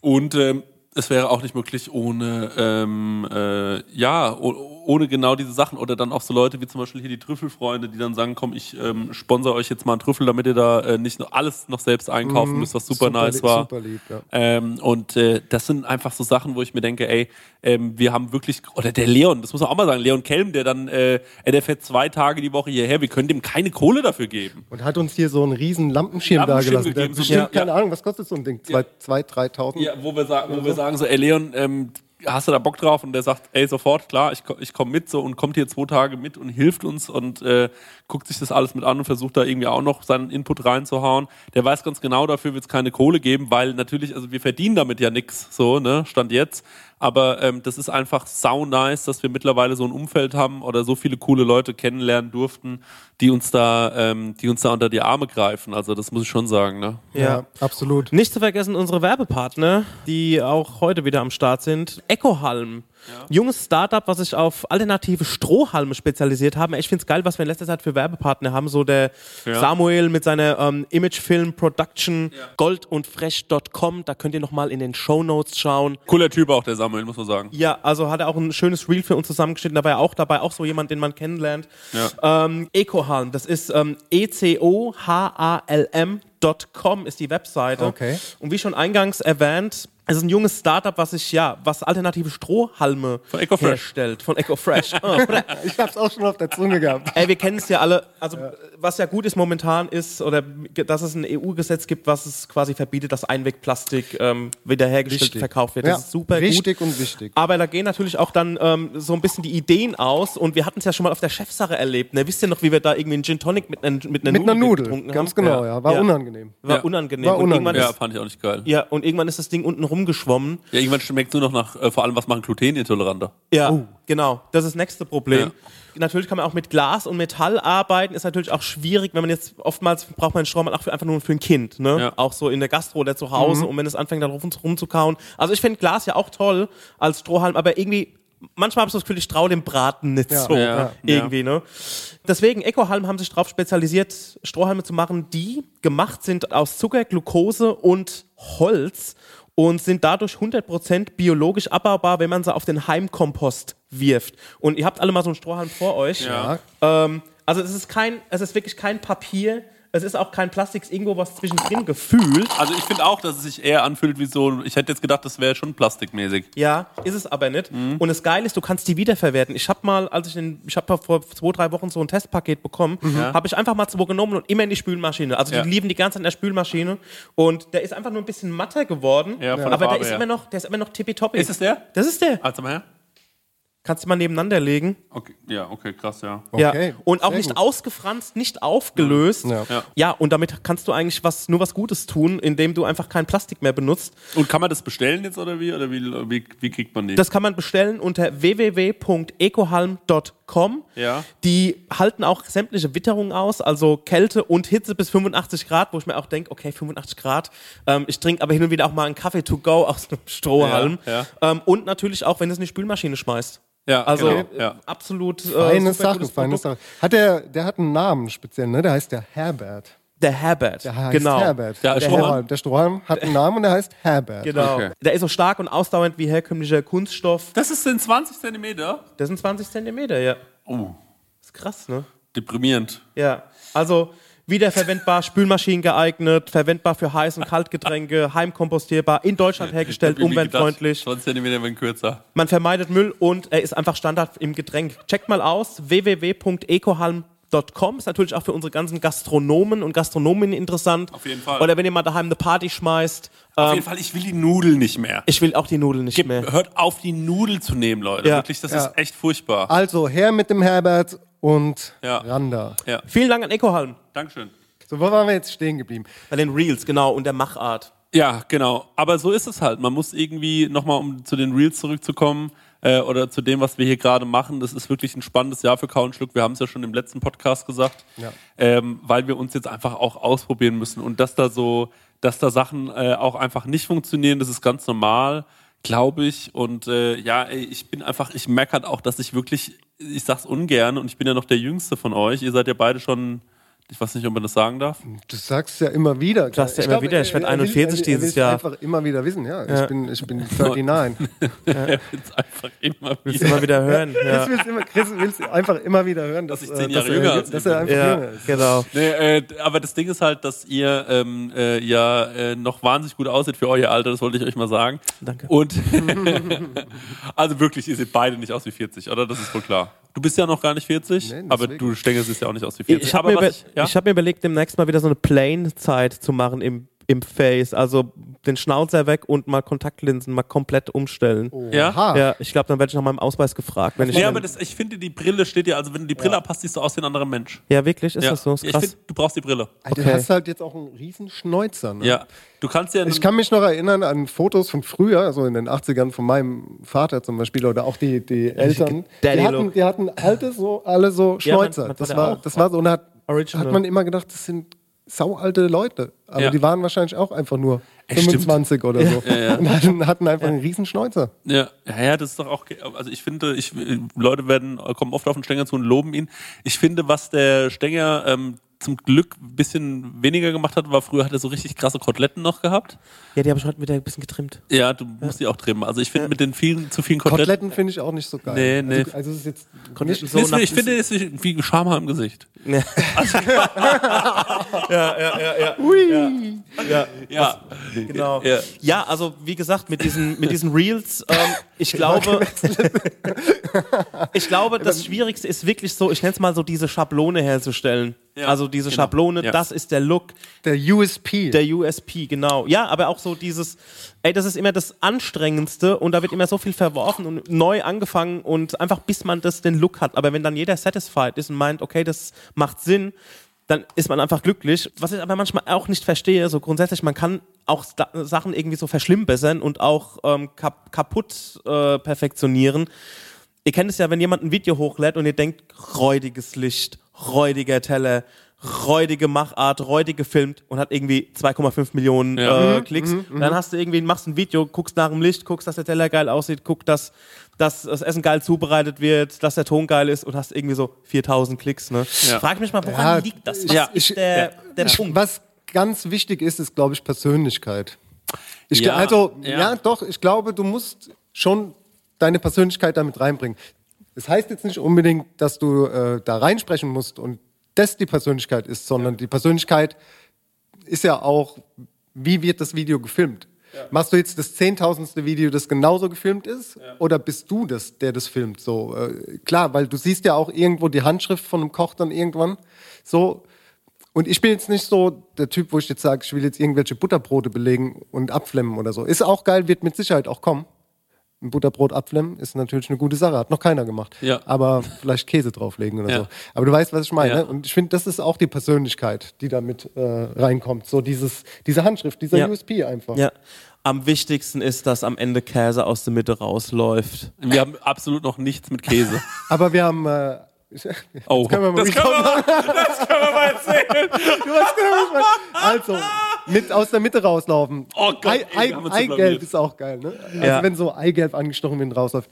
Und ähm, es wäre auch nicht möglich ohne, ähm, äh, ja, o- ohne genau diese Sachen. Oder dann auch so Leute wie zum Beispiel hier die Trüffelfreunde, die dann sagen, komm, ich ähm, sponsor euch jetzt mal einen Trüffel, damit ihr da äh, nicht nur alles noch selbst einkaufen müsst, was super, Super nice lieb- war. super lieb, ja. ähm, und äh, das sind einfach so Sachen, wo ich mir denke, ey, ähm, wir haben wirklich, oder der Leon, das muss man auch mal sagen, Leon Kelm, der dann, äh, der fährt zwei Tage die Woche hierher, wir können dem keine Kohle dafür geben. Und hat uns hier so einen riesen Lampenschirm, Lampenschirm dagelassen. Der gegeben, so- bestimmt, ja, keine ja. Ahnung, was kostet so ein Ding? Zwei, zwei 3.000? Ja, wo wir, sagen, wo wir sagen so, ey Leon, ähm, hast du da Bock drauf? Und der sagt, ey, sofort, klar, ich, ich komme mit so und kommt hier zwei Tage mit und hilft uns und äh, guckt sich das alles mit an und versucht da irgendwie auch noch seinen Input reinzuhauen. Der weiß ganz genau, dafür wird es keine Kohle geben, weil natürlich, also wir verdienen damit ja nix, so, ne, Stand jetzt. Aber ähm, das ist einfach sau nice, dass wir mittlerweile so ein Umfeld haben oder so viele coole Leute kennenlernen durften, die uns da, ähm, die uns da unter die Arme greifen. Also das muss ich schon sagen, ne? Ja, absolut. Nicht zu vergessen unsere Werbepartner, die auch heute wieder am Start sind. Ecohalm. Junges Startup, was sich auf alternative Strohhalme spezialisiert haben. Ich finde es geil, was wir in letzter Zeit für Werbepartner haben. So der Ja. Samuel mit seiner ähm, Imagefilm Production, goldundfresh.com. Da könnt ihr nochmal in den Show Notes schauen. Cooler Typ auch, der Samuel, muss man sagen. Ja, also hat er auch ein schönes Reel für uns zusammengeschnitten. Da war er auch dabei, auch so jemand, den man kennenlernt. Ja. Ähm, Ecohalm, das ist ähm, E-C-O-H-A-L-M.com ist die Webseite. Okay. Und wie schon eingangs erwähnt, es ist ein junges Startup, was sich ja, was alternative Strohhalme Von Ecofresh. herstellt. Von Ecofresh. [LAUGHS] oh, Ich hab's auch schon auf der Zunge gehabt. Ey, wir kennen es ja alle. Also, was ja gut ist momentan ist, oder dass es ein EU-Gesetz gibt, was es quasi verbietet, dass Einwegplastik ähm, wiederhergestellt Wichtig. verkauft wird. Ja, Das ist super gut. Wichtig und wichtig. Aber da gehen natürlich auch dann ähm, so ein bisschen die Ideen aus. Und wir hatten es ja schon mal auf der Chefsache erlebt. Ne? Wisst ihr noch, wie wir da irgendwie einen Gin Tonic mit, einer- mit einer Mit einer Nudel Nudel, getrunken ganz haben? genau, ja. War Ja. Unangenehm. War Ja. unangenehm. War Und irgendwann Ja, ist, fand ich auch nicht geil. ja, und irgendwann ist das Ding unten rumgeschwommen. Ja, irgendwann schmeckt nur noch nach, äh, vor allem was machen Glutenintoleranter. Ja, genau. Das ist das nächste Problem. Ja. Natürlich kann man auch mit Glas und Metall arbeiten. Ist natürlich auch schwierig, wenn man jetzt oftmals braucht man einen Strohmann auch für, einfach nur für ein Kind. Ne? Ja. Auch so in der Gastro oder zu Hause. Und wenn es anfängt, da rum, rumzukauen. Also ich finde Glas ja auch toll als Strohhalm, aber irgendwie. Manchmal habe ich so das Gefühl, ich traue dem Braten nicht Ja. so. Ja, ja. Irgendwie, ne? Deswegen, Ecohalm haben sich darauf spezialisiert, Strohhalme zu machen, die gemacht sind aus Zucker, Glucose und Holz und sind dadurch 100% biologisch abbaubar, wenn man sie auf den Heimkompost wirft. Und ihr habt alle mal so einen Strohhalm vor euch. Ja. Ähm, also es ist kein, es ist wirklich kein Papier, es ist auch kein Plastik, es ist irgendwo was zwischendrin gefühlt. Also ich finde auch, dass es sich eher anfühlt wie so, ich hätte jetzt gedacht, das wäre schon plastikmäßig. Ja, ist es aber nicht. Und das Geile ist, du kannst die wiederverwerten. Ich habe mal, als ich in, ich habe vor zwei, drei Wochen so ein Testpaket bekommen, habe ich einfach mal zwei genommen und immer in die Spülmaschine. Also Ja. die lieben die ganze Zeit in der Spülmaschine und der ist einfach nur ein bisschen matter geworden. Ja, von der aber der Farbe ist her. immer noch, der ist immer noch tippitoppi. Ist es der? Das ist der. Also mal her. Kannst du mal nebeneinander legen. Okay. Ja, okay, krass, ja. Okay, ja. Und auch sehr nicht gut. ausgefranst, nicht aufgelöst. Ja. Ja. ja, und damit kannst du eigentlich was, nur was Gutes tun, indem du einfach kein Plastik mehr benutzt. Und kann man das bestellen jetzt oder wie? Oder wie, wie, wie kriegt man die? Das kann man bestellen unter www.ecohalm.com. Ja. Die halten auch sämtliche Witterungen aus, also Kälte und Hitze bis 85 Grad, wo ich mir auch denke, okay, 85 Grad. Ähm, ich trinke aber hin und wieder auch mal einen Kaffee to go aus einem Strohhalm. Ja, Ähm, und natürlich auch, wenn du es in die Spülmaschine schmeißt. Ja, Also genau, ja. absolut äh, Feine Sache, feine. Sache. Hat der, der hat einen Namen speziell, ne? Der heißt der Herbert. Der Herbert. Der heißt genau. Herbert. Der Strohhalm? Der Strohhalm hat einen Namen und der heißt Herbert. Genau. Okay. Der ist so stark und ausdauernd wie herkömmlicher Kunststoff. Das ist in 20 Zentimeter? Das sind 20 Zentimeter, ja. Oh, ist krass, ne? deprimierend. Ja. Also wiederverwendbar, Spülmaschinen geeignet, verwendbar für Heiß- und Kaltgetränke, heimkompostierbar, in Deutschland hergestellt, umweltfreundlich. gedacht, 20 Zentimeter werden kürzer. Man vermeidet Müll und er ist einfach Standard im Getränk. Checkt mal aus www.ecohalm.com ist natürlich auch für unsere ganzen Gastronomen und Gastronominnen interessant. Auf jeden Fall. Oder wenn ihr mal daheim eine Party schmeißt. Auf Ähm, jeden Fall, ich will die Nudeln nicht mehr. ich will auch die Nudeln nicht Gib, mehr. hört auf, die Nudel zu nehmen, Leute. Ja. Wirklich, das Ja. ist echt furchtbar. Also her mit dem Herbert und Ja. Randa. Ja, Vielen Dank an Ecohalm. Dankeschön. So, wo waren wir jetzt stehen geblieben? Bei den Reels, genau, und der Machart. Ja, genau. Aber so ist es halt. Man muss irgendwie nochmal, um zu den Reels zurückzukommen, äh, oder zu dem, was wir hier gerade machen, das ist wirklich ein spannendes Jahr für Kau und Schluck. Wir haben es ja schon im letzten Podcast gesagt, Ja. ähm, weil wir uns jetzt einfach auch ausprobieren müssen und dass da so, dass da Sachen äh, auch einfach nicht funktionieren, das ist ganz normal, glaube ich. Und äh, ja, ey, ich bin einfach, ich merke halt auch, dass ich wirklich, ich sag's ungern und ich bin ja noch der Jüngste von euch. Ihr seid ja beide schon, ich weiß nicht, ob man das sagen darf. Du sagst ja immer wieder. sagst ja immer wieder, ich werd er will- 41 er will- dieses Jahr. einfach immer wieder wissen, ja. Ja. Ich, bin, ich bin [LAUGHS] 39. Er will's einfach immer Willst wieder. du mal wieder hören? [LAUGHS] Chris Ja, will's immer, Chris will's einfach immer wieder hören, dass, Dass ich äh, zehn Jahre dass jünger er, als dass ich er einfach ja jünger ist. genau. Nee, äh, aber das Ding ist halt, dass ihr ähm, äh, ja äh, noch wahnsinnig gut aussieht für euer Alter, das wollte ich euch mal sagen. Danke. Und [LAUGHS] also wirklich, ihr seht beide nicht aus wie 40, oder? Das ist wohl klar. Du bist ja noch gar nicht 40, Nee, aber du Stengel siehst ja auch nicht aus wie 40. Ich habe mir, über, ich, ja? ich hab mir überlegt, demnächst mal wieder so eine Plane-Zeit zu machen im, im Face. Also den Schnauzer weg und mal Kontaktlinsen mal komplett umstellen. ja? Aha. Ja, ich glaube, dann werde ich nach meinem Ausweis gefragt. Wenn ich Nee, dann- aber das, ich finde, die Brille steht dir, also wenn du die Brille abhast, siehst du aus wie ein anderer Mensch. ja, wirklich? Ist ja. das so? Ist ich krass. finde, du brauchst die Brille. Du Okay. hast halt jetzt auch einen riesen Schnäuzer. Ne? Ja. Du kannst ja. Ich kann mich noch erinnern an Fotos von früher, also in den 80ern von meinem Vater zum Beispiel oder auch die, die Eltern. Die hatten, die hatten alte so, alle so Ja, Schnäuzer. mein das, war, das war so, und da hat, Original. hat man immer gedacht, das sind saualte Leute. Aber Ja. die waren wahrscheinlich auch einfach nur stimmt. 25 oder so. Und hatten, hatten einfach einen riesen Schnäuzer. Ja, ja, ja, das ist doch auch, also ich finde, ich, Leute werden, kommen oft auf den Stenger zu und loben ihn. Ich finde, was der Stenger ähm, zum Glück ein bisschen weniger gemacht hat, war früher hat er so richtig krasse Koteletten noch gehabt. ja, die habe ich heute wieder ein bisschen getrimmt. Ja, du musst die auch trimmen. Also ich finde mit den vielen, zu vielen Koteletten. Koteletten finde ich auch nicht so geil. Nee, nee. Also, also es ist jetzt Koteletten nicht so Nee, ist- nach- ich finde, es ist wie Schamhaar im Gesicht. [LAUGHS] Ja. ja, ja, ja, ja. Ui. ja. Ja, Genau. Ja. Ja. also wie gesagt, mit diesen, mit diesen Reels, ähm, ich [LAUGHS] glaube, [LAUGHS] ich glaube, das Schwierigste ist wirklich so, ich nenne es mal so, diese Schablone herzustellen. Ja, also diese genau. Schablone, Ja. das ist der Look, der USP. der USP, genau. Ja, aber auch so dieses, ey, das ist immer das Anstrengendste und da wird immer so viel verworfen und neu angefangen und einfach bis man das den Look hat. Aber wenn dann jeder satisfied ist und meint, okay, das macht Sinn, dann ist man einfach glücklich. Was ich aber manchmal auch nicht verstehe, so grundsätzlich, man kann auch Sachen irgendwie so verschlimmbessern und auch ähm, kap kaputt äh, perfektionieren. Ihr kennt es ja, wenn jemand ein Video hochlädt und ihr denkt, räudiges Licht, räudiger Teller, räudige Machart, räudig gefilmt und hat irgendwie 2,5 Millionen Ja. äh, Klicks. Dann hast du irgendwie, machst ein Video, guckst nach dem Licht, guckst, dass der Teller geil aussieht, guckst, dass, dass das Essen geil zubereitet wird, dass der Ton geil ist und hast irgendwie so 4000 Klicks. Ne? Ja. Frag mich mal, woran Ja, liegt das? Was Ja. ist ich- der, der Punkt? Was ganz wichtig ist, ist, glaube ich, Persönlichkeit. Ich, Ja, also, ja. ja. doch, ich glaube, du musst schon deine Persönlichkeit damit reinbringen. Das heißt jetzt nicht unbedingt, dass du äh, da reinsprechen musst und das die Persönlichkeit ist, sondern die Persönlichkeit ist ja auch, wie wird das Video gefilmt? Machst du jetzt das zehntausendste Video, das genauso gefilmt ist? Oder bist du das, der das filmt? So, äh, klar, weil du siehst ja auch irgendwo die Handschrift von einem Koch dann irgendwann. So, und ich bin jetzt nicht so der Typ, wo ich jetzt sage, ich will jetzt irgendwelche Butterbrote belegen und abflemmen oder so. Ist auch geil, wird mit Sicherheit auch kommen. Ein Butterbrot abflemmen ist natürlich eine gute Sache, hat noch keiner gemacht. Ja. Aber vielleicht Käse drauflegen oder Ja. so. Aber du weißt, was ich meine. Ja. ne? Und ich finde, das ist auch die Persönlichkeit, die damit äh, reinkommt. So dieses, diese Handschrift, dieser Ja. USP einfach. ja. Am wichtigsten ist, dass am Ende Käse aus der Mitte rausläuft. Wir haben absolut noch nichts mit Käse. [LAUGHS] Aber wir haben. Äh, Oh, können wir mal das, können wir mal, das können wir mal erzählen. Also, mit aus der Mitte rauslaufen. Oh Gott, Ei, ey, Ei, Eigelb ist auch geil, ne? Also, Ja. wenn so Eigelb angestochen wird und rausläuft.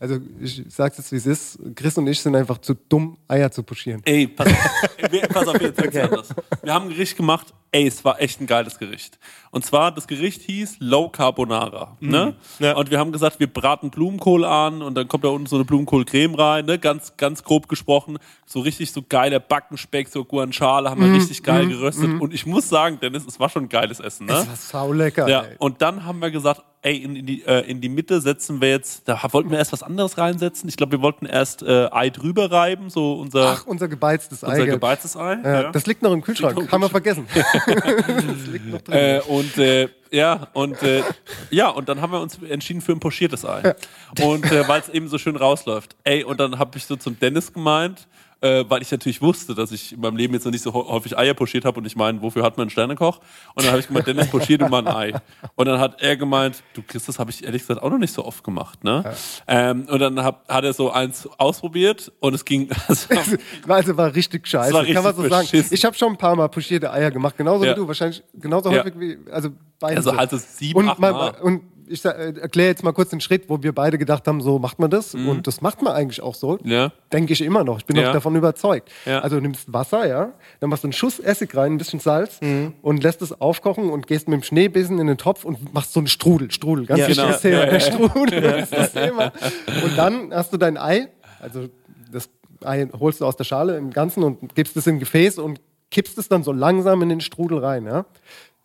Also, ich sag's jetzt, wie es ist. Chris und ich sind einfach zu dumm, Eier zu pochieren. Ey, pass auf, [LAUGHS] wir, pass auf jetzt wird's anders. Wir haben ein Gericht gemacht, ey, es war echt ein geiles Gericht. Und zwar, das Gericht hieß Low Carbonara. Ne? Ja. Und wir haben gesagt, wir braten Blumenkohl an und dann kommt da unten so eine Blumenkohlcreme rein, ne? ganz, ganz grob gesprochen. So richtig so geiler Backenspeck, so Guanciale haben wir richtig geil geröstet. Und ich muss sagen, Dennis, es war schon ein geiles Essen. Ne? Das war saulecker, Ja, ey. und dann haben wir gesagt, ey, in, die, äh, in die Mitte setzen wir jetzt, da wollten wir erst was anderes reinsetzen. Ich glaube, wir wollten erst äh, Ei drüber reiben, so unser, Ach, unser gebeiztes unser Eigelb. gebeiztes Ei. ja, ja. Das liegt noch im Kühlschrank, noch im haben wir vergessen. [LAUGHS] das liegt noch drin. Äh, und äh, ja, und äh, ja, und dann haben wir uns entschieden für ein pochiertes Ei. Und äh, weil es eben so schön rausläuft. Ey, und dann habe ich so zum Dennis gemeint, äh, weil ich natürlich wusste, dass ich in meinem Leben jetzt noch nicht so hä- häufig Eier pochiert habe und ich meine, wofür hat man einen Sternekoch? Und dann habe ich gemeint, Dennis, pochier du mal ein Ei. Und dann hat er gemeint, du Chris, das habe ich ehrlich gesagt auch noch nicht so oft gemacht, ne? Ähm, und dann hab, hat er so eins ausprobiert und es ging, [LAUGHS] [LAUGHS] es war, Also war richtig scheiße, war kann man so richtig sagen. beschissen. Ich habe schon ein paar Mal pochierte Eier gemacht, genauso Ja. wie du, wahrscheinlich genauso Ja. häufig wie, also beide. Also so. halt so sieben, und, acht mal- Mal. und ich äh, erkläre jetzt mal kurz den Schritt, wo wir beide gedacht haben, so macht man das Mhm. und das macht man eigentlich auch so. Ja. Denke ich immer noch. Ich bin Ja. auch davon überzeugt. Ja. Also du nimmst Wasser, ja, dann machst du einen Schuss Essig rein, ein bisschen Salz Mhm. und lässt es aufkochen und gehst mit dem Schneebesen in den Topf und machst so einen Strudel, Strudel, ganz wichtiges genau. Thema, der Strudel ist das Thema. Und dann hast du dein Ei, also das Ei holst du aus der Schale im Ganzen und gibst es in ein Gefäß und kippst es dann so langsam in den Strudel rein, ja.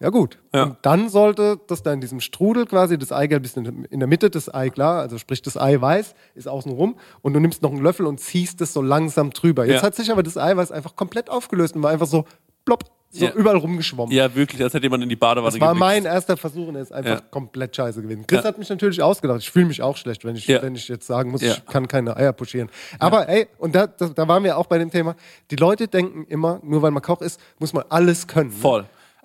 Ja gut. Ja. Und dann sollte das da in diesem Strudel quasi, das Eigelb ist in in der Mitte, das Ei klar, also sprich das Ei weiß, ist außen rum und du nimmst noch einen Löffel und ziehst es so langsam drüber. Jetzt Ja. hat sich aber das Eiweiß einfach komplett aufgelöst und war einfach so plopp, so Ja. überall rumgeschwommen. ja wirklich, als hätte jemand in die Badewanne Das war gewichst. mein erster Versuch und er ist einfach komplett scheiße gewesen. Chris hat mich natürlich ausgedacht. Ich fühle mich auch schlecht, wenn ich, wenn ich jetzt sagen muss, ich kann keine Eier pochieren. Aber ey, und da, da, da waren wir auch bei dem Thema, die Leute denken immer, nur weil man Koch ist, muss man alles können. ne?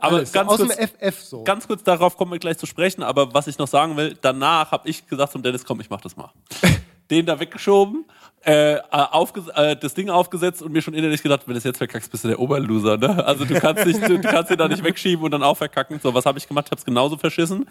Aber Alles. ganz Aus kurz, FF so. ganz kurz darauf kommen wir gleich zu sprechen, aber was ich noch sagen will, danach habe ich gesagt zum Dennis, komm, ich mach das mal. [LAUGHS] Den da weggeschoben, äh, äh, äh, das Ding aufgesetzt und mir schon innerlich gedacht, wenn du es jetzt verkackst, bist du der Oberloser, ne? Also du kannst dich, du, du kannst den da nicht wegschieben und dann auch verkacken. So, was habe ich gemacht? Ich habe es genauso verschissen.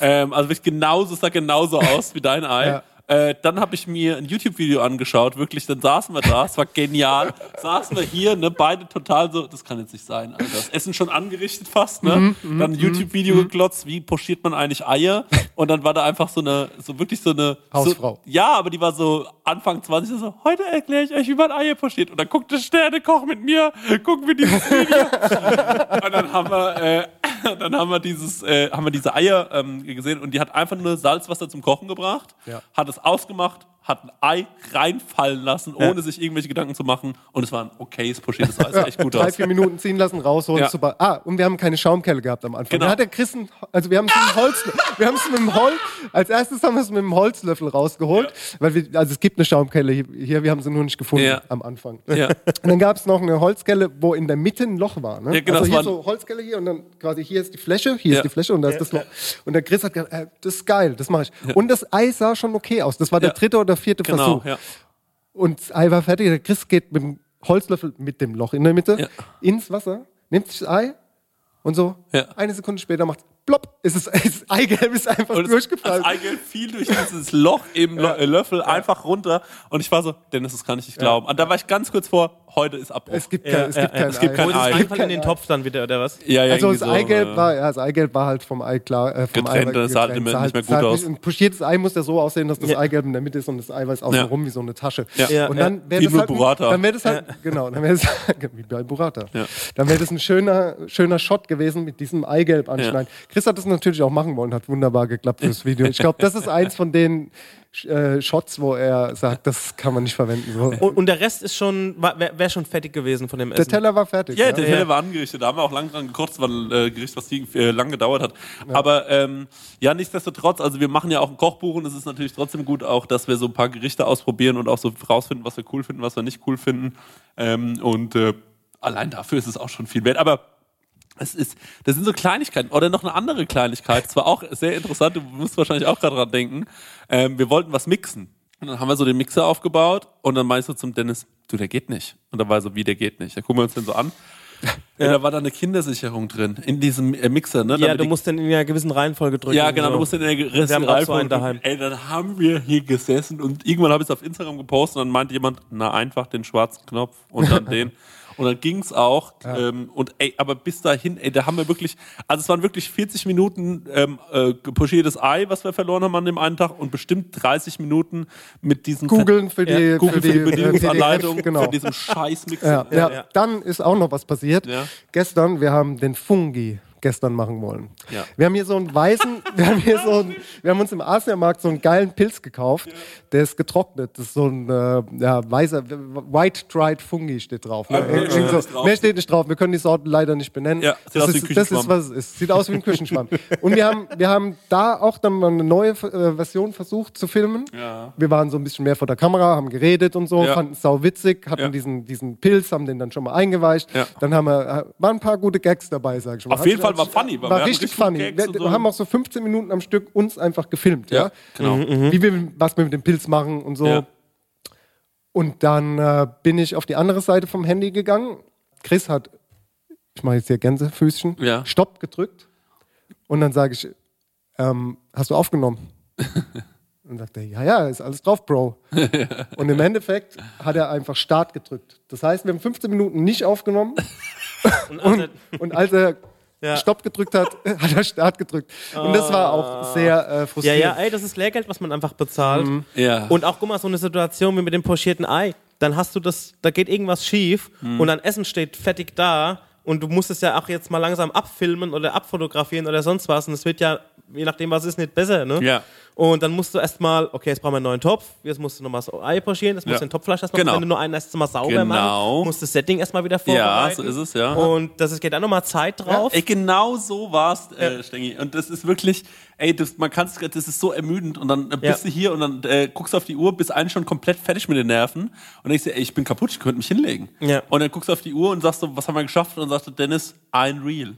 Ähm, also wirklich genauso, es sah genauso aus wie dein Ei. Ja. Äh, dann habe ich mir ein YouTube-Video angeschaut, wirklich, dann saßen wir da, es war genial. saßen wir hier, ne, beide total so, das kann jetzt nicht sein, Alter. Das Essen schon angerichtet fast, ne? Mhm, dann ein YouTube-Video geglotzt, wie pochiert man eigentlich Eier? Und dann war da einfach so eine, so wirklich so eine Hausfrau. So, ja, aber die war so Anfang 20, so, heute erkläre ich euch, wie man Eier pochiert. Und dann guckt der Sternekoch mit mir, gucken wir dieses Video. [LAUGHS] und dann haben wir, äh, [LAUGHS] dann haben wir dieses, äh, haben wir diese Eier ähm, gesehen und die hat einfach nur Salzwasser zum Kochen gebracht, Ja. hat es ausgemacht, hat ein Ei reinfallen lassen, ohne sich irgendwelche Gedanken zu machen. Und es war ein okayes pochiertes Ei, sah echt gut Drei, aus. vier Minuten ziehen lassen, rausholen, Ja. super. Ah, und wir haben keine Schaumkelle gehabt am Anfang. Genau. Da hat der Chris, ein, also wir haben es mit dem Holz, wir haben es mit dem Holz, als erstes haben wir es mit dem Holzlöffel rausgeholt, weil wir, also es gibt eine Schaumkelle hier, wir haben sie nur nicht gefunden Ja. am Anfang. Ja. [LAUGHS] Und dann gab es noch eine Holzkelle, wo in der Mitte ein Loch war. Ne? Ja, genau, also hier so Holzkelle hier und dann quasi hier ist die Fläche, hier Ja. ist die Fläche und da ist das Loch. Und der Chris hat gesagt, äh, das ist geil, das mache ich. Und das Ei sah schon okay aus. Das war der Ja. dritte oder vierte Genau, Versuch. ja. Und das Ei war fertig. Der Chris geht mit dem Holzlöffel mit dem Loch in der Mitte Ja. ins Wasser, nimmt sich das Ei und so. Ja. Eine Sekunde später macht plopp, ist es, das Eigelb ist einfach Und durchgefallen. Das Eigelb fiel durch dieses Loch im äh, Löffel einfach runter. Und ich war so, Dennis, das kann ich nicht glauben. Und da war ich ganz kurz vor, heute ist Abbruch. Es gibt, kein, es gibt kein es gibt Ei. kein Holt es Ei. einfach in den Topf dann wieder, oder was? ja, ja, Also das so, Eigelb äh, war, ja, das Eigelb war halt vom Ei klar, äh, vom Getrennt, Eiweiß das sah halt nicht mehr- nicht mehr sah gut halt aus. Ein pochiertes Ei muss ja so aussehen, dass das Ja. Eigelb in der Mitte ist und das Eiweiß außenrum wie so eine Tasche. Ja. Ja, und ja. dann wäre Wie das halt, Burrata. dann wäre das halt, genau, dann wäre das [LAUGHS] wie bei Burrata. Ja. Dann wäre das ein schöner, schöner Shot gewesen mit diesem Eigelb anschneiden. Chris hat das natürlich auch machen wollen, hat wunderbar geklappt fürs [LAUGHS] Video. Ich glaube, das ist eins von den äh, Shots, wo er sagt, das kann man nicht verwenden. So. Und, und der Rest ist schon, wäre wär schon fertig gewesen von dem Der Essen. Teller war fertig. Ja, der Teller Ja. war angerichtet. Da haben wir auch lange dran war ein äh, Gericht, was die, äh, lang gedauert hat. Aber ähm, ja, nichtsdestotrotz, also wir machen ja auch ein Kochbuch und es ist natürlich trotzdem gut auch, dass wir so ein paar Gerichte ausprobieren und auch so rausfinden, was wir cool finden, was wir nicht cool finden. Ähm, und äh, allein dafür ist es auch schon viel wert. Aber es ist, das sind so Kleinigkeiten. Oder noch eine andere Kleinigkeit. Es war auch sehr interessant, du musst wahrscheinlich auch gerade dran denken. Ähm, wir wollten was mixen. Und dann haben wir so den Mixer aufgebaut und dann meinst du zum Dennis, du, der geht nicht. Und da war so, wie, der geht nicht. Da gucken wir uns den so an. [LAUGHS] Ja. Da war da eine Kindersicherung drin, in diesem äh, Mixer, ne? ja, du musst dann in einer gewissen Reihenfolge drücken. ja, genau, so. du musst in der Wir haben auch so Reihenfolge daheim. Ey, dann haben wir hier gesessen und irgendwann habe ich es auf Instagram gepostet und dann meinte jemand, na einfach den schwarzen Knopf und dann [LAUGHS] den. Und dann ging's auch. Ähm, und ey, aber bis dahin, ey, da haben wir wirklich, also es waren wirklich 40 Minuten ähm, äh, pochiertes Ei, was wir verloren haben an dem einen Tag und bestimmt 30 Minuten mit diesen Googeln für die, ja, Google für die äh, Bedienungsanleitung, PDF, genau. von diesem Scheißmixer. Ja, ja. ja. Dann ist auch noch was passiert. Ja. Gestern, wir haben den Fungi gestern machen wollen. Ja. Wir haben hier so einen weißen, [LAUGHS] wir haben hier so einen, wir haben uns im Asiamarkt so einen geilen Pilz gekauft, der ist getrocknet. Das ist so ein äh, ja, weißer, White Dried Fungi steht drauf. Ne? Okay, steht so, nicht drauf. mehr steht nicht drauf. Wir können die Sorten leider nicht benennen. Ja, das, ist, das ist, was es ist. Sieht aus wie ein Küchenschwamm. Und wir haben, wir haben da auch dann mal eine neue äh, Version versucht zu filmen. Ja. Wir waren so ein bisschen mehr vor der Kamera, haben geredet und so, Ja. fanden es sau witzig, hatten Ja. diesen, diesen Pilz, haben den dann schon mal eingeweicht. Ja. Dann haben wir, äh, waren ein paar gute Gags dabei, sag ich mal. Auf jeden Hat- Fall war funny, War richtig richtig funny. Wir, und wir so. haben auch so 15 Minuten am Stück uns einfach gefilmt, ja. Ja, genau. Wie wir, was wir mit dem Pilz machen und so. Ja. Und dann äh, bin ich auf die andere Seite vom Handy gegangen. Chris hat, ich mache jetzt hier Gänsefüßchen, Ja. Stopp gedrückt. Und dann sage ich, ähm, hast du aufgenommen? [LAUGHS] Und sagt er, ja, ja, ist alles drauf, Bro. [LAUGHS] Und im Endeffekt hat er einfach Start gedrückt. Das heißt, wir haben 15 Minuten nicht aufgenommen. [LAUGHS] und, und als er Ja. Stopp gedrückt hat, [LAUGHS] hat er Start gedrückt. Und das war auch sehr äh, Ja, frustrierend. ja, ey, das ist Lehrgeld, was man einfach bezahlt. Ja. Und auch, guck mal, so eine Situation wie mit dem pochierten Ei. Dann hast du das, da geht irgendwas schief und dein Essen steht fertig da und du musst es ja auch jetzt mal langsam abfilmen oder abfotografieren oder sonst was. Und es wird ja, je nachdem, was ist, nicht besser, ne? Ja. Und dann musst du erstmal, okay, jetzt brauchen wir einen neuen Topf, jetzt musst du nochmal das Ei pochieren, jetzt musst Ja. du den Topfleisch erstmal, Genau. wenn du nur einen erst mal sauber Genau. machen, musst das Setting erstmal wieder Ja, vorbereiten. so ist es, ja. Und das ist, geht auch nochmal Zeit drauf. Ey, genau so war's, äh, Stengi. Und das ist wirklich, ey, das, man kann's, das ist so ermüdend. Und dann bist Ja. du hier und dann äh, guckst du auf die Uhr, bist eigentlich schon komplett fertig mit den Nerven. Und denkst dir, ey, ich bin kaputt, ich könnte mich hinlegen. Ja. Und dann guckst du auf die Uhr und sagst so, was haben wir geschafft? Und dann sagst du, Dennis, ein Reel.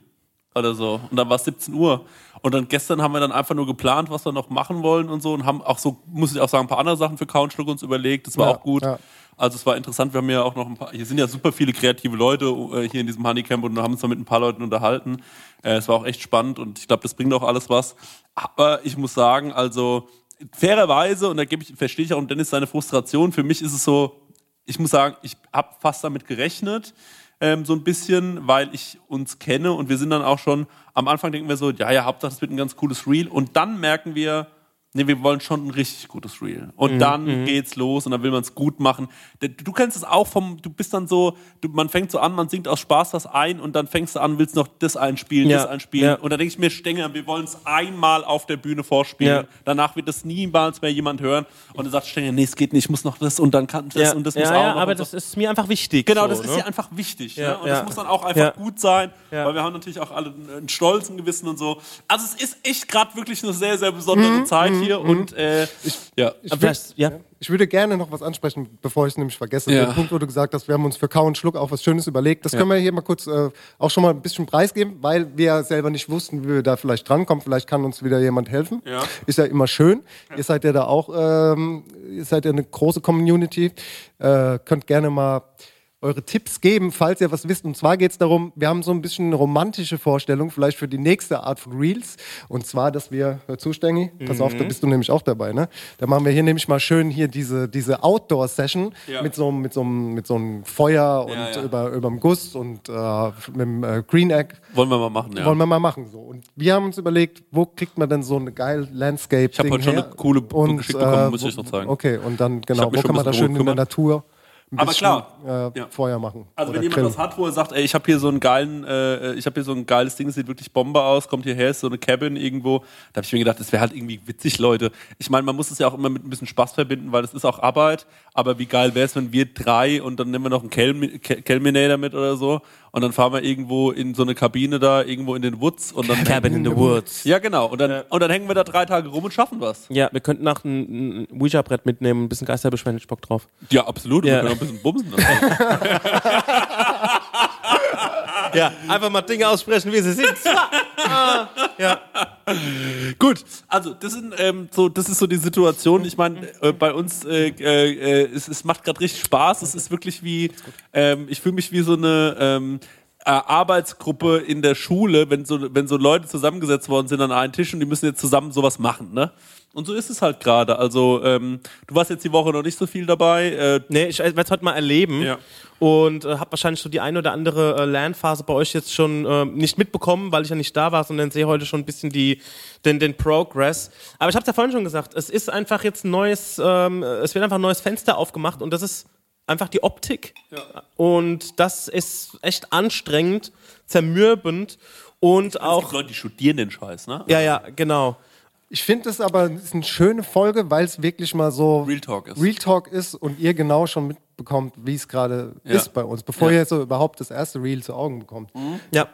Oder so. Und dann war es 17 Uhr. Und dann gestern haben wir dann einfach nur geplant, was wir noch machen wollen und so. Und haben auch so, muss ich auch sagen, ein paar andere Sachen für Couchschluck uns überlegt. Das war Ja, auch gut. ja. Also es war interessant, wir haben ja auch noch ein paar, hier sind ja super viele kreative Leute äh, hier in diesem Honeycamp und haben uns da mit ein paar Leuten unterhalten. Äh, es war auch echt spannend und ich glaube, das bringt auch alles was. Aber ich muss sagen, also fairerweise, und da gebe ich, verstehe ich auch Dennis seine Frustration, für mich ist es so, ich muss sagen, ich habe fast damit gerechnet, ähm, so ein bisschen, weil ich uns kenne und wir sind dann auch schon, am Anfang denken wir so, ja, ja, Hauptsache das wird ein ganz cooles Reel. Und dann merken wir, nee, wir wollen schon ein richtig gutes Reel. Und dann geht's los und dann will man es gut machen. Du, kennst es auch vom, du bist dann so, du, man fängt so an, man singt aus Spaß das ein und dann fängst du an, willst noch das einspielen, Ja, das einspielen. ja. Und dann denke ich mir, Stenger, wir wollen es einmal auf der Bühne vorspielen. Ja. Danach wird das niemals mehr jemand hören. Und dann sagt Stenger, nee, es geht nicht, ich muss noch das und dann kann das und das ja, muss auch ja, noch. aber und so. das ist mir einfach wichtig. Genau, so, das ist ne? ja einfach wichtig. Ne? Und das muss dann auch einfach gut sein, weil wir haben natürlich auch alle einen stolzen Gewissen und so. Also es ist echt gerade wirklich eine sehr, sehr besondere Zeit hier und äh, ja. Aber vielleicht- ja. Ich würde gerne noch was ansprechen, bevor ich es nämlich vergesse. Ja. Der Punkt, wo du gesagt hast, wir haben uns für Kau und Schluck auch was Schönes überlegt. Das können wir hier mal kurz äh, auch schon mal ein bisschen preisgeben, weil wir ja selber nicht wussten, wie wir da vielleicht drankommen. Vielleicht kann uns wieder jemand helfen. Ja. Ist ja immer schön. Ihr seid ja da auch, ähm, ihr seid ja eine große Community. Äh, könnt gerne mal eure Tipps geben, falls ihr was wisst. Und zwar geht es darum, wir haben so ein bisschen eine romantische Vorstellung, vielleicht für die nächste Art von Reels. Und zwar, dass wir, hör zu, Stengi, pass auf, Mhm. da bist du nämlich auch dabei, ne? Da machen wir hier nämlich mal schön hier diese, diese Outdoor-Session Ja. mit so einem mit so mit so einem Feuer und Ja, ja. Über, überm Guss und äh, mit dem äh, Green Egg. Wollen wir mal machen, ja. Wollen wir mal machen so. Und wir haben uns überlegt, wo kriegt man denn so eine geile Landscape Ich hab heute schon eine coole Book geschickt bekommen, muss ich noch zeigen. Okay, und dann genau, wo kann man da schön in der Natur Aber klar, äh, ja. Feuer machen? Also wenn jemand was hat, wo er sagt, ey, ich habe hier so einen geilen, äh, ich habe hier so ein geiles Ding, das sieht wirklich Bombe aus, kommt hierher, ist so eine Cabin irgendwo. Da habe ich mir gedacht, das wäre halt irgendwie witzig, Leute. Ich meine, man muss es ja auch immer mit ein bisschen Spaß verbinden, weil es ist auch Arbeit. Aber wie geil wäre es, wenn wir drei und dann nehmen wir noch einen Kelmi- Ke- Kelminator mit oder so und dann fahren wir irgendwo in so eine Kabine da, irgendwo in den Woods und dann Cabin in the Woods. Ja, genau. Und dann, und dann hängen wir da drei Tage rum und schaffen was. Ja, wir könnten nach ein, ein Ouija-Brett mitnehmen, ein bisschen Geisterbeschwören, ich Bock drauf. Ja, absolut. Ja. Wir können auch ein bisschen bumsen. [LAUGHS] [LAUGHS] Ja, einfach mal Dinge aussprechen, wie sie sind. [LAUGHS] Ah, ja. Gut, also das sind ähm, so, das ist so die Situation. Ich meine, äh, bei uns äh, äh, es, es macht gerade richtig Spaß. Es ist wirklich wie, ähm, ich fühle mich wie so eine ähm, äh, Arbeitsgruppe in der Schule, wenn so, wenn so Leute zusammengesetzt worden sind an einen Tisch und die müssen jetzt zusammen sowas machen, ne? Und so ist es halt gerade. Also ähm, du warst jetzt die Woche noch nicht so viel dabei. Äh, Nee, ich werde es heute mal erleben. Ja. Und äh, habe wahrscheinlich so die ein oder andere äh, Lernphase bei euch jetzt schon äh, nicht mitbekommen, weil ich ja nicht da war, sondern sehe heute schon ein bisschen die, den, den Progress. Aber ich habe es ja vorhin schon gesagt, es ist einfach jetzt ein neues, ähm, es wird einfach ein neues Fenster aufgemacht und das ist einfach die Optik. Und das ist echt anstrengend, zermürbend und Es auch. gibt Leute, die studieren den Scheiß, ne? Ja, ja, genau. Ich finde es aber es ist eine schöne Folge, weil es wirklich mal so Real Talk ist. Real Talk ist und ihr genau schon mitbekommt, wie es gerade Ja. ist bei uns, bevor Ja. ihr so überhaupt das erste Real zu Augen bekommt. Ja.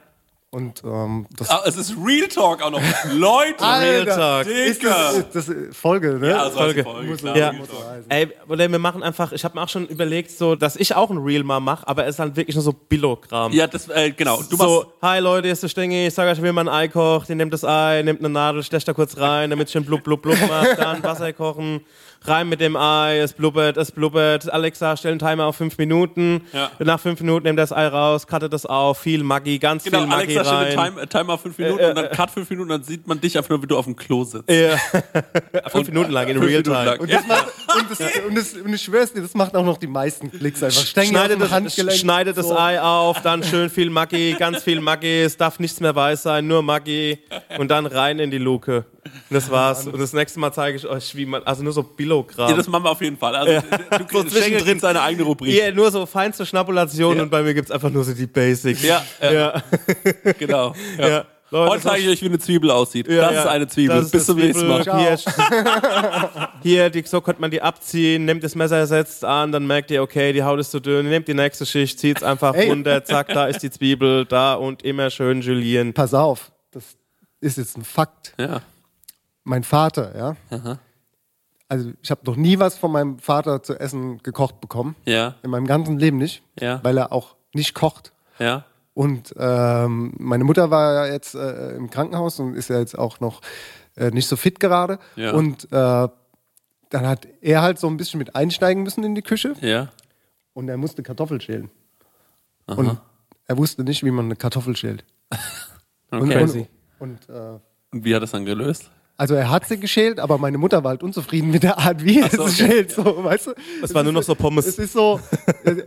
Und ähm, das Ah, es ist Real Talk auch noch. Leute, Real Talk. ist das, das ist Folge, ne? Ja, also Folge. Folge. Muss klar, Ja. Real. Ey, oder wir machen einfach, ich habe mir auch schon überlegt, so, dass ich auch ein Reel mal mache, aber es ist halt wirklich nur so Billogramm. Ja, das, äh, genau. Du machst, so, hi Leute, hier ist der Stengi, ich sag euch, wie man ein Ei kocht, ihr nehmt das Ei, nehmt eine Nadel, stecht da kurz rein, damit es schön blub, blub, blub macht, dann Wasser kochen, rein mit dem Ei, es blubbert, es blubbert, Alexa, stell einen Timer auf fünf Minuten, Ja. nach fünf Minuten nehmt das Ei raus, cuttet das auf, viel Maggi, ganz genau, viel Maggi Alexa rein. den Time, Timer auf fünf Minuten und dann Cut fünf Minuten, dann sieht man dich einfach nur, wie du auf dem Klo sitzt. Ja. [LAUGHS] fünf Minuten lang in Real Time. Und, das macht, und, das, und, das, und ich schwör's dir, das macht auch noch die meisten Klicks einfach. Stängel Schneidet das, Handgelenk, schneidet das so. Ei auf, dann schön viel Maggi, ganz viel Maggi, es darf nichts mehr weiß sein, nur Maggi und dann rein in die Luke. Und das war's. Und das nächste Mal zeige ich euch, wie man, also nur so Billogramm. Ja, das machen wir auf jeden Fall. Also, du, So du zwischendrin. Schenkel kriegt seine eigene Rubrik. Hier nur so feinste Schnapulation und bei mir gibt's einfach nur so die Basics. Ja, ja, Ja. genau. Ja. Ja. Leute, Heute zeige ich euch, wie eine Zwiebel aussieht. Ja, das ja. ist eine Zwiebel. Das ist Bis zum nächsten Mal. Hier, [LAUGHS] hier die, so könnte man die abziehen, nimmt das Messer, setzt an, dann merkt ihr, okay, die Haut ist zu dünn, nehmt die nächste Schicht, zieht's einfach Ey. runter, zack, da ist die Zwiebel, da und immer schön julieren. Pass auf, das ist jetzt ein Fakt. Ja. Mein Vater, ja. Also ich habe noch nie was von meinem Vater zu essen gekocht bekommen. Ja. In meinem ganzen Leben nicht. Ja. Weil er auch nicht kocht. Ja. Und ähm, meine Mutter war ja jetzt äh, im Krankenhaus und ist ja jetzt auch noch äh, nicht so fit gerade. Ja. Und äh, dann hat er halt so ein bisschen mit einsteigen müssen in die Küche Ja. und er musste Kartoffel schälen. Und er wusste nicht, wie man eine Kartoffel schält. Und, [LAUGHS] Okay. und, und äh, Und wie hat das dann gelöst? Also er hat sie geschält, aber meine Mutter war halt unzufrieden mit der Art, wie er so, sie okay. schält. So, weißt du? Es war nur noch so Pommes. Es ist so,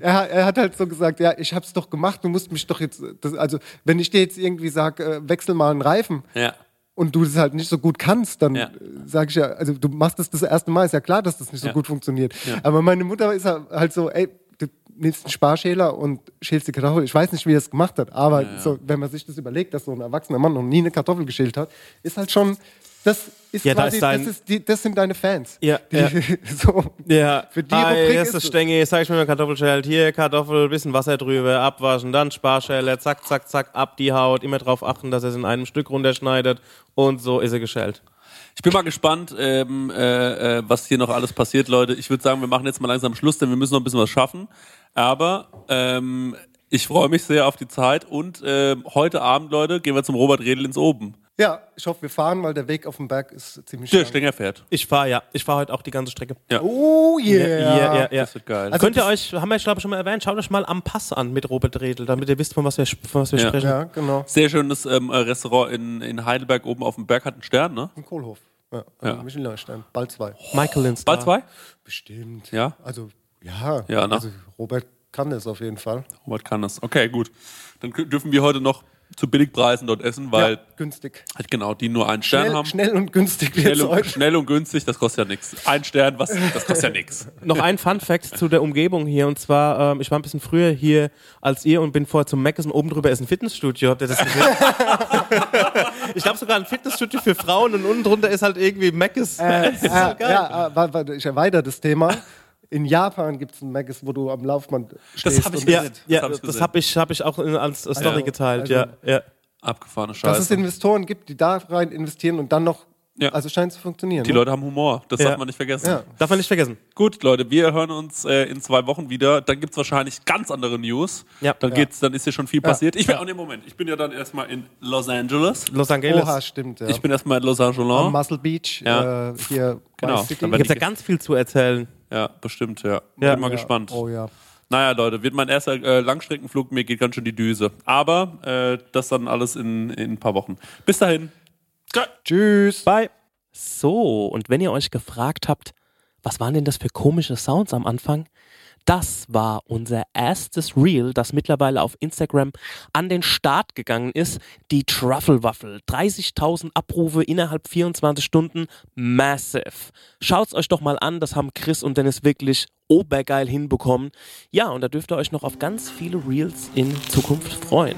er, er hat halt so gesagt, ja, ich hab's doch gemacht, du musst mich doch jetzt, das, also wenn ich dir jetzt irgendwie sag, äh, wechsel mal einen Reifen Ja. und du das halt nicht so gut kannst, dann Ja. äh, sag ich ja, also du machst das das erste Mal, ist ja klar, dass das nicht so Ja. gut funktioniert. Ja. Aber meine Mutter ist halt halt so, ey, du nimmst einen Sparschäler und schälst die Kartoffel. Ich weiß nicht, wie er es gemacht hat, aber So, wenn man sich das überlegt, dass so ein erwachsener Mann noch nie eine Kartoffel geschält hat, ist halt schon, das ist Ja, da quasi, ist dein- das, ist die, das sind deine Fans. Ja, die, ja. [LAUGHS] so, Ja, Für die Hi, Rubrik hier ist das es. Stengi, zeig ich mir eine Kartoffelschält. Hier Kartoffel, bisschen Wasser drüber, abwaschen, dann Sparschäle, zack, zack, zack, ab die Haut. Immer drauf achten, dass er es in einem Stück runterschneidet und so ist er geschält. Ich bin mal gespannt, ähm, äh, äh, was hier noch alles passiert, Leute. Ich würde sagen, wir machen jetzt mal langsam Schluss, denn wir müssen noch ein bisschen was schaffen. Aber ähm, ich freue mich sehr auf die Zeit und ähm, heute Abend, Leute, gehen wir zum Robert Redl ins Oben. Ja, ich hoffe, wir fahren, weil der Weg auf dem Berg ist ziemlich Der lang. Stenger fährt. Ich fahre ja, ich fahre heute auch die ganze Strecke. Ja. Oh yeah. ja, ja, ja. Das wird geil. Also Könnt ihr das- euch, haben wir glaube ich schon mal erwähnt, schaut euch mal am Pass an mit Robert Redl, damit ihr wisst, von was wir, von was wir Ja. sprechen. Ja, genau. Sehr schönes ähm, äh, Restaurant in, in Heidelberg oben auf dem Berg hat einen Stern, ne? Im Kohlhof. Ja, Ja. ja. Michelin-Stern. Bald zwei. Michael Lins. Bald zwei? Bestimmt. Ja? Also, ja. Ja, ne? Also, Robert kann das auf jeden Fall. Robert kann das. Okay, gut. Dann dürfen wir heute noch zu Billigpreisen dort essen, weil ja, günstig. halt genau, die nur einen Stern Schnell, haben. schnell und günstig Schnell und, schnell und günstig, das kostet ja nichts. Ein Stern, was, das kostet ja nichts. Noch ein Fun Fact zu der Umgebung hier und zwar, ähm, ich war ein bisschen früher hier als ihr und bin vorher zum Mac und oben drüber ist ein Fitnessstudio. Habt ihr das gesehen? [LAUGHS] ich glaube sogar ein Fitnessstudio für Frauen und unten drunter ist halt irgendwie Mc's. Äh, äh, ja, äh, ich erweitere das Thema. In Japan gibt es ein Maggis, wo du am Laufband stehst. hab ich und- gesehen. Ja, Das hab ja ich das habe ich, hab ich auch in- als Story Also, geteilt. also- ja, ja. Abgefahrene dass es Scheiße. Investoren gibt, die da rein investieren und dann noch. Ja. Also scheint zu funktionieren. Die ne? Leute haben Humor, das Ja. darf man nicht vergessen. Ja. Darf man nicht vergessen. Gut, Leute, wir hören uns äh, in zwei Wochen wieder. Dann gibt's wahrscheinlich ganz andere News. Ja. Dann Ja. geht's, dann ist hier schon viel passiert. Ich bin, oh nee, Moment, ich bin ja dann erstmal in Los Angeles. Los Angeles. Oha, stimmt. Ja. Ich bin erstmal in Los am Angeles. Muscle Beach, Ja. äh, hier Genau, City. dann Da gibt es ja ganz viel zu erzählen. Ja, bestimmt, ja. Ja. Bin mal Ja. gespannt. Oh ja. Naja, Leute, wird mein erster äh, Langstreckenflug, mir geht ganz schön die Düse. Aber äh, das dann alles in, in ein paar Wochen. Bis dahin. Tschüss. Bye. So, und wenn ihr euch gefragt habt, was waren denn das für komische Sounds am Anfang? Das war unser erstes Reel, das mittlerweile auf Instagram an den Start gegangen ist. Die Truffle-Waffel. 30.000 Abrufe innerhalb 24 Stunden. Massive. Schaut's euch doch mal an. Das haben Chris und Dennis wirklich obergeil hinbekommen. Ja, und da dürft ihr euch noch auf ganz viele Reels in Zukunft freuen.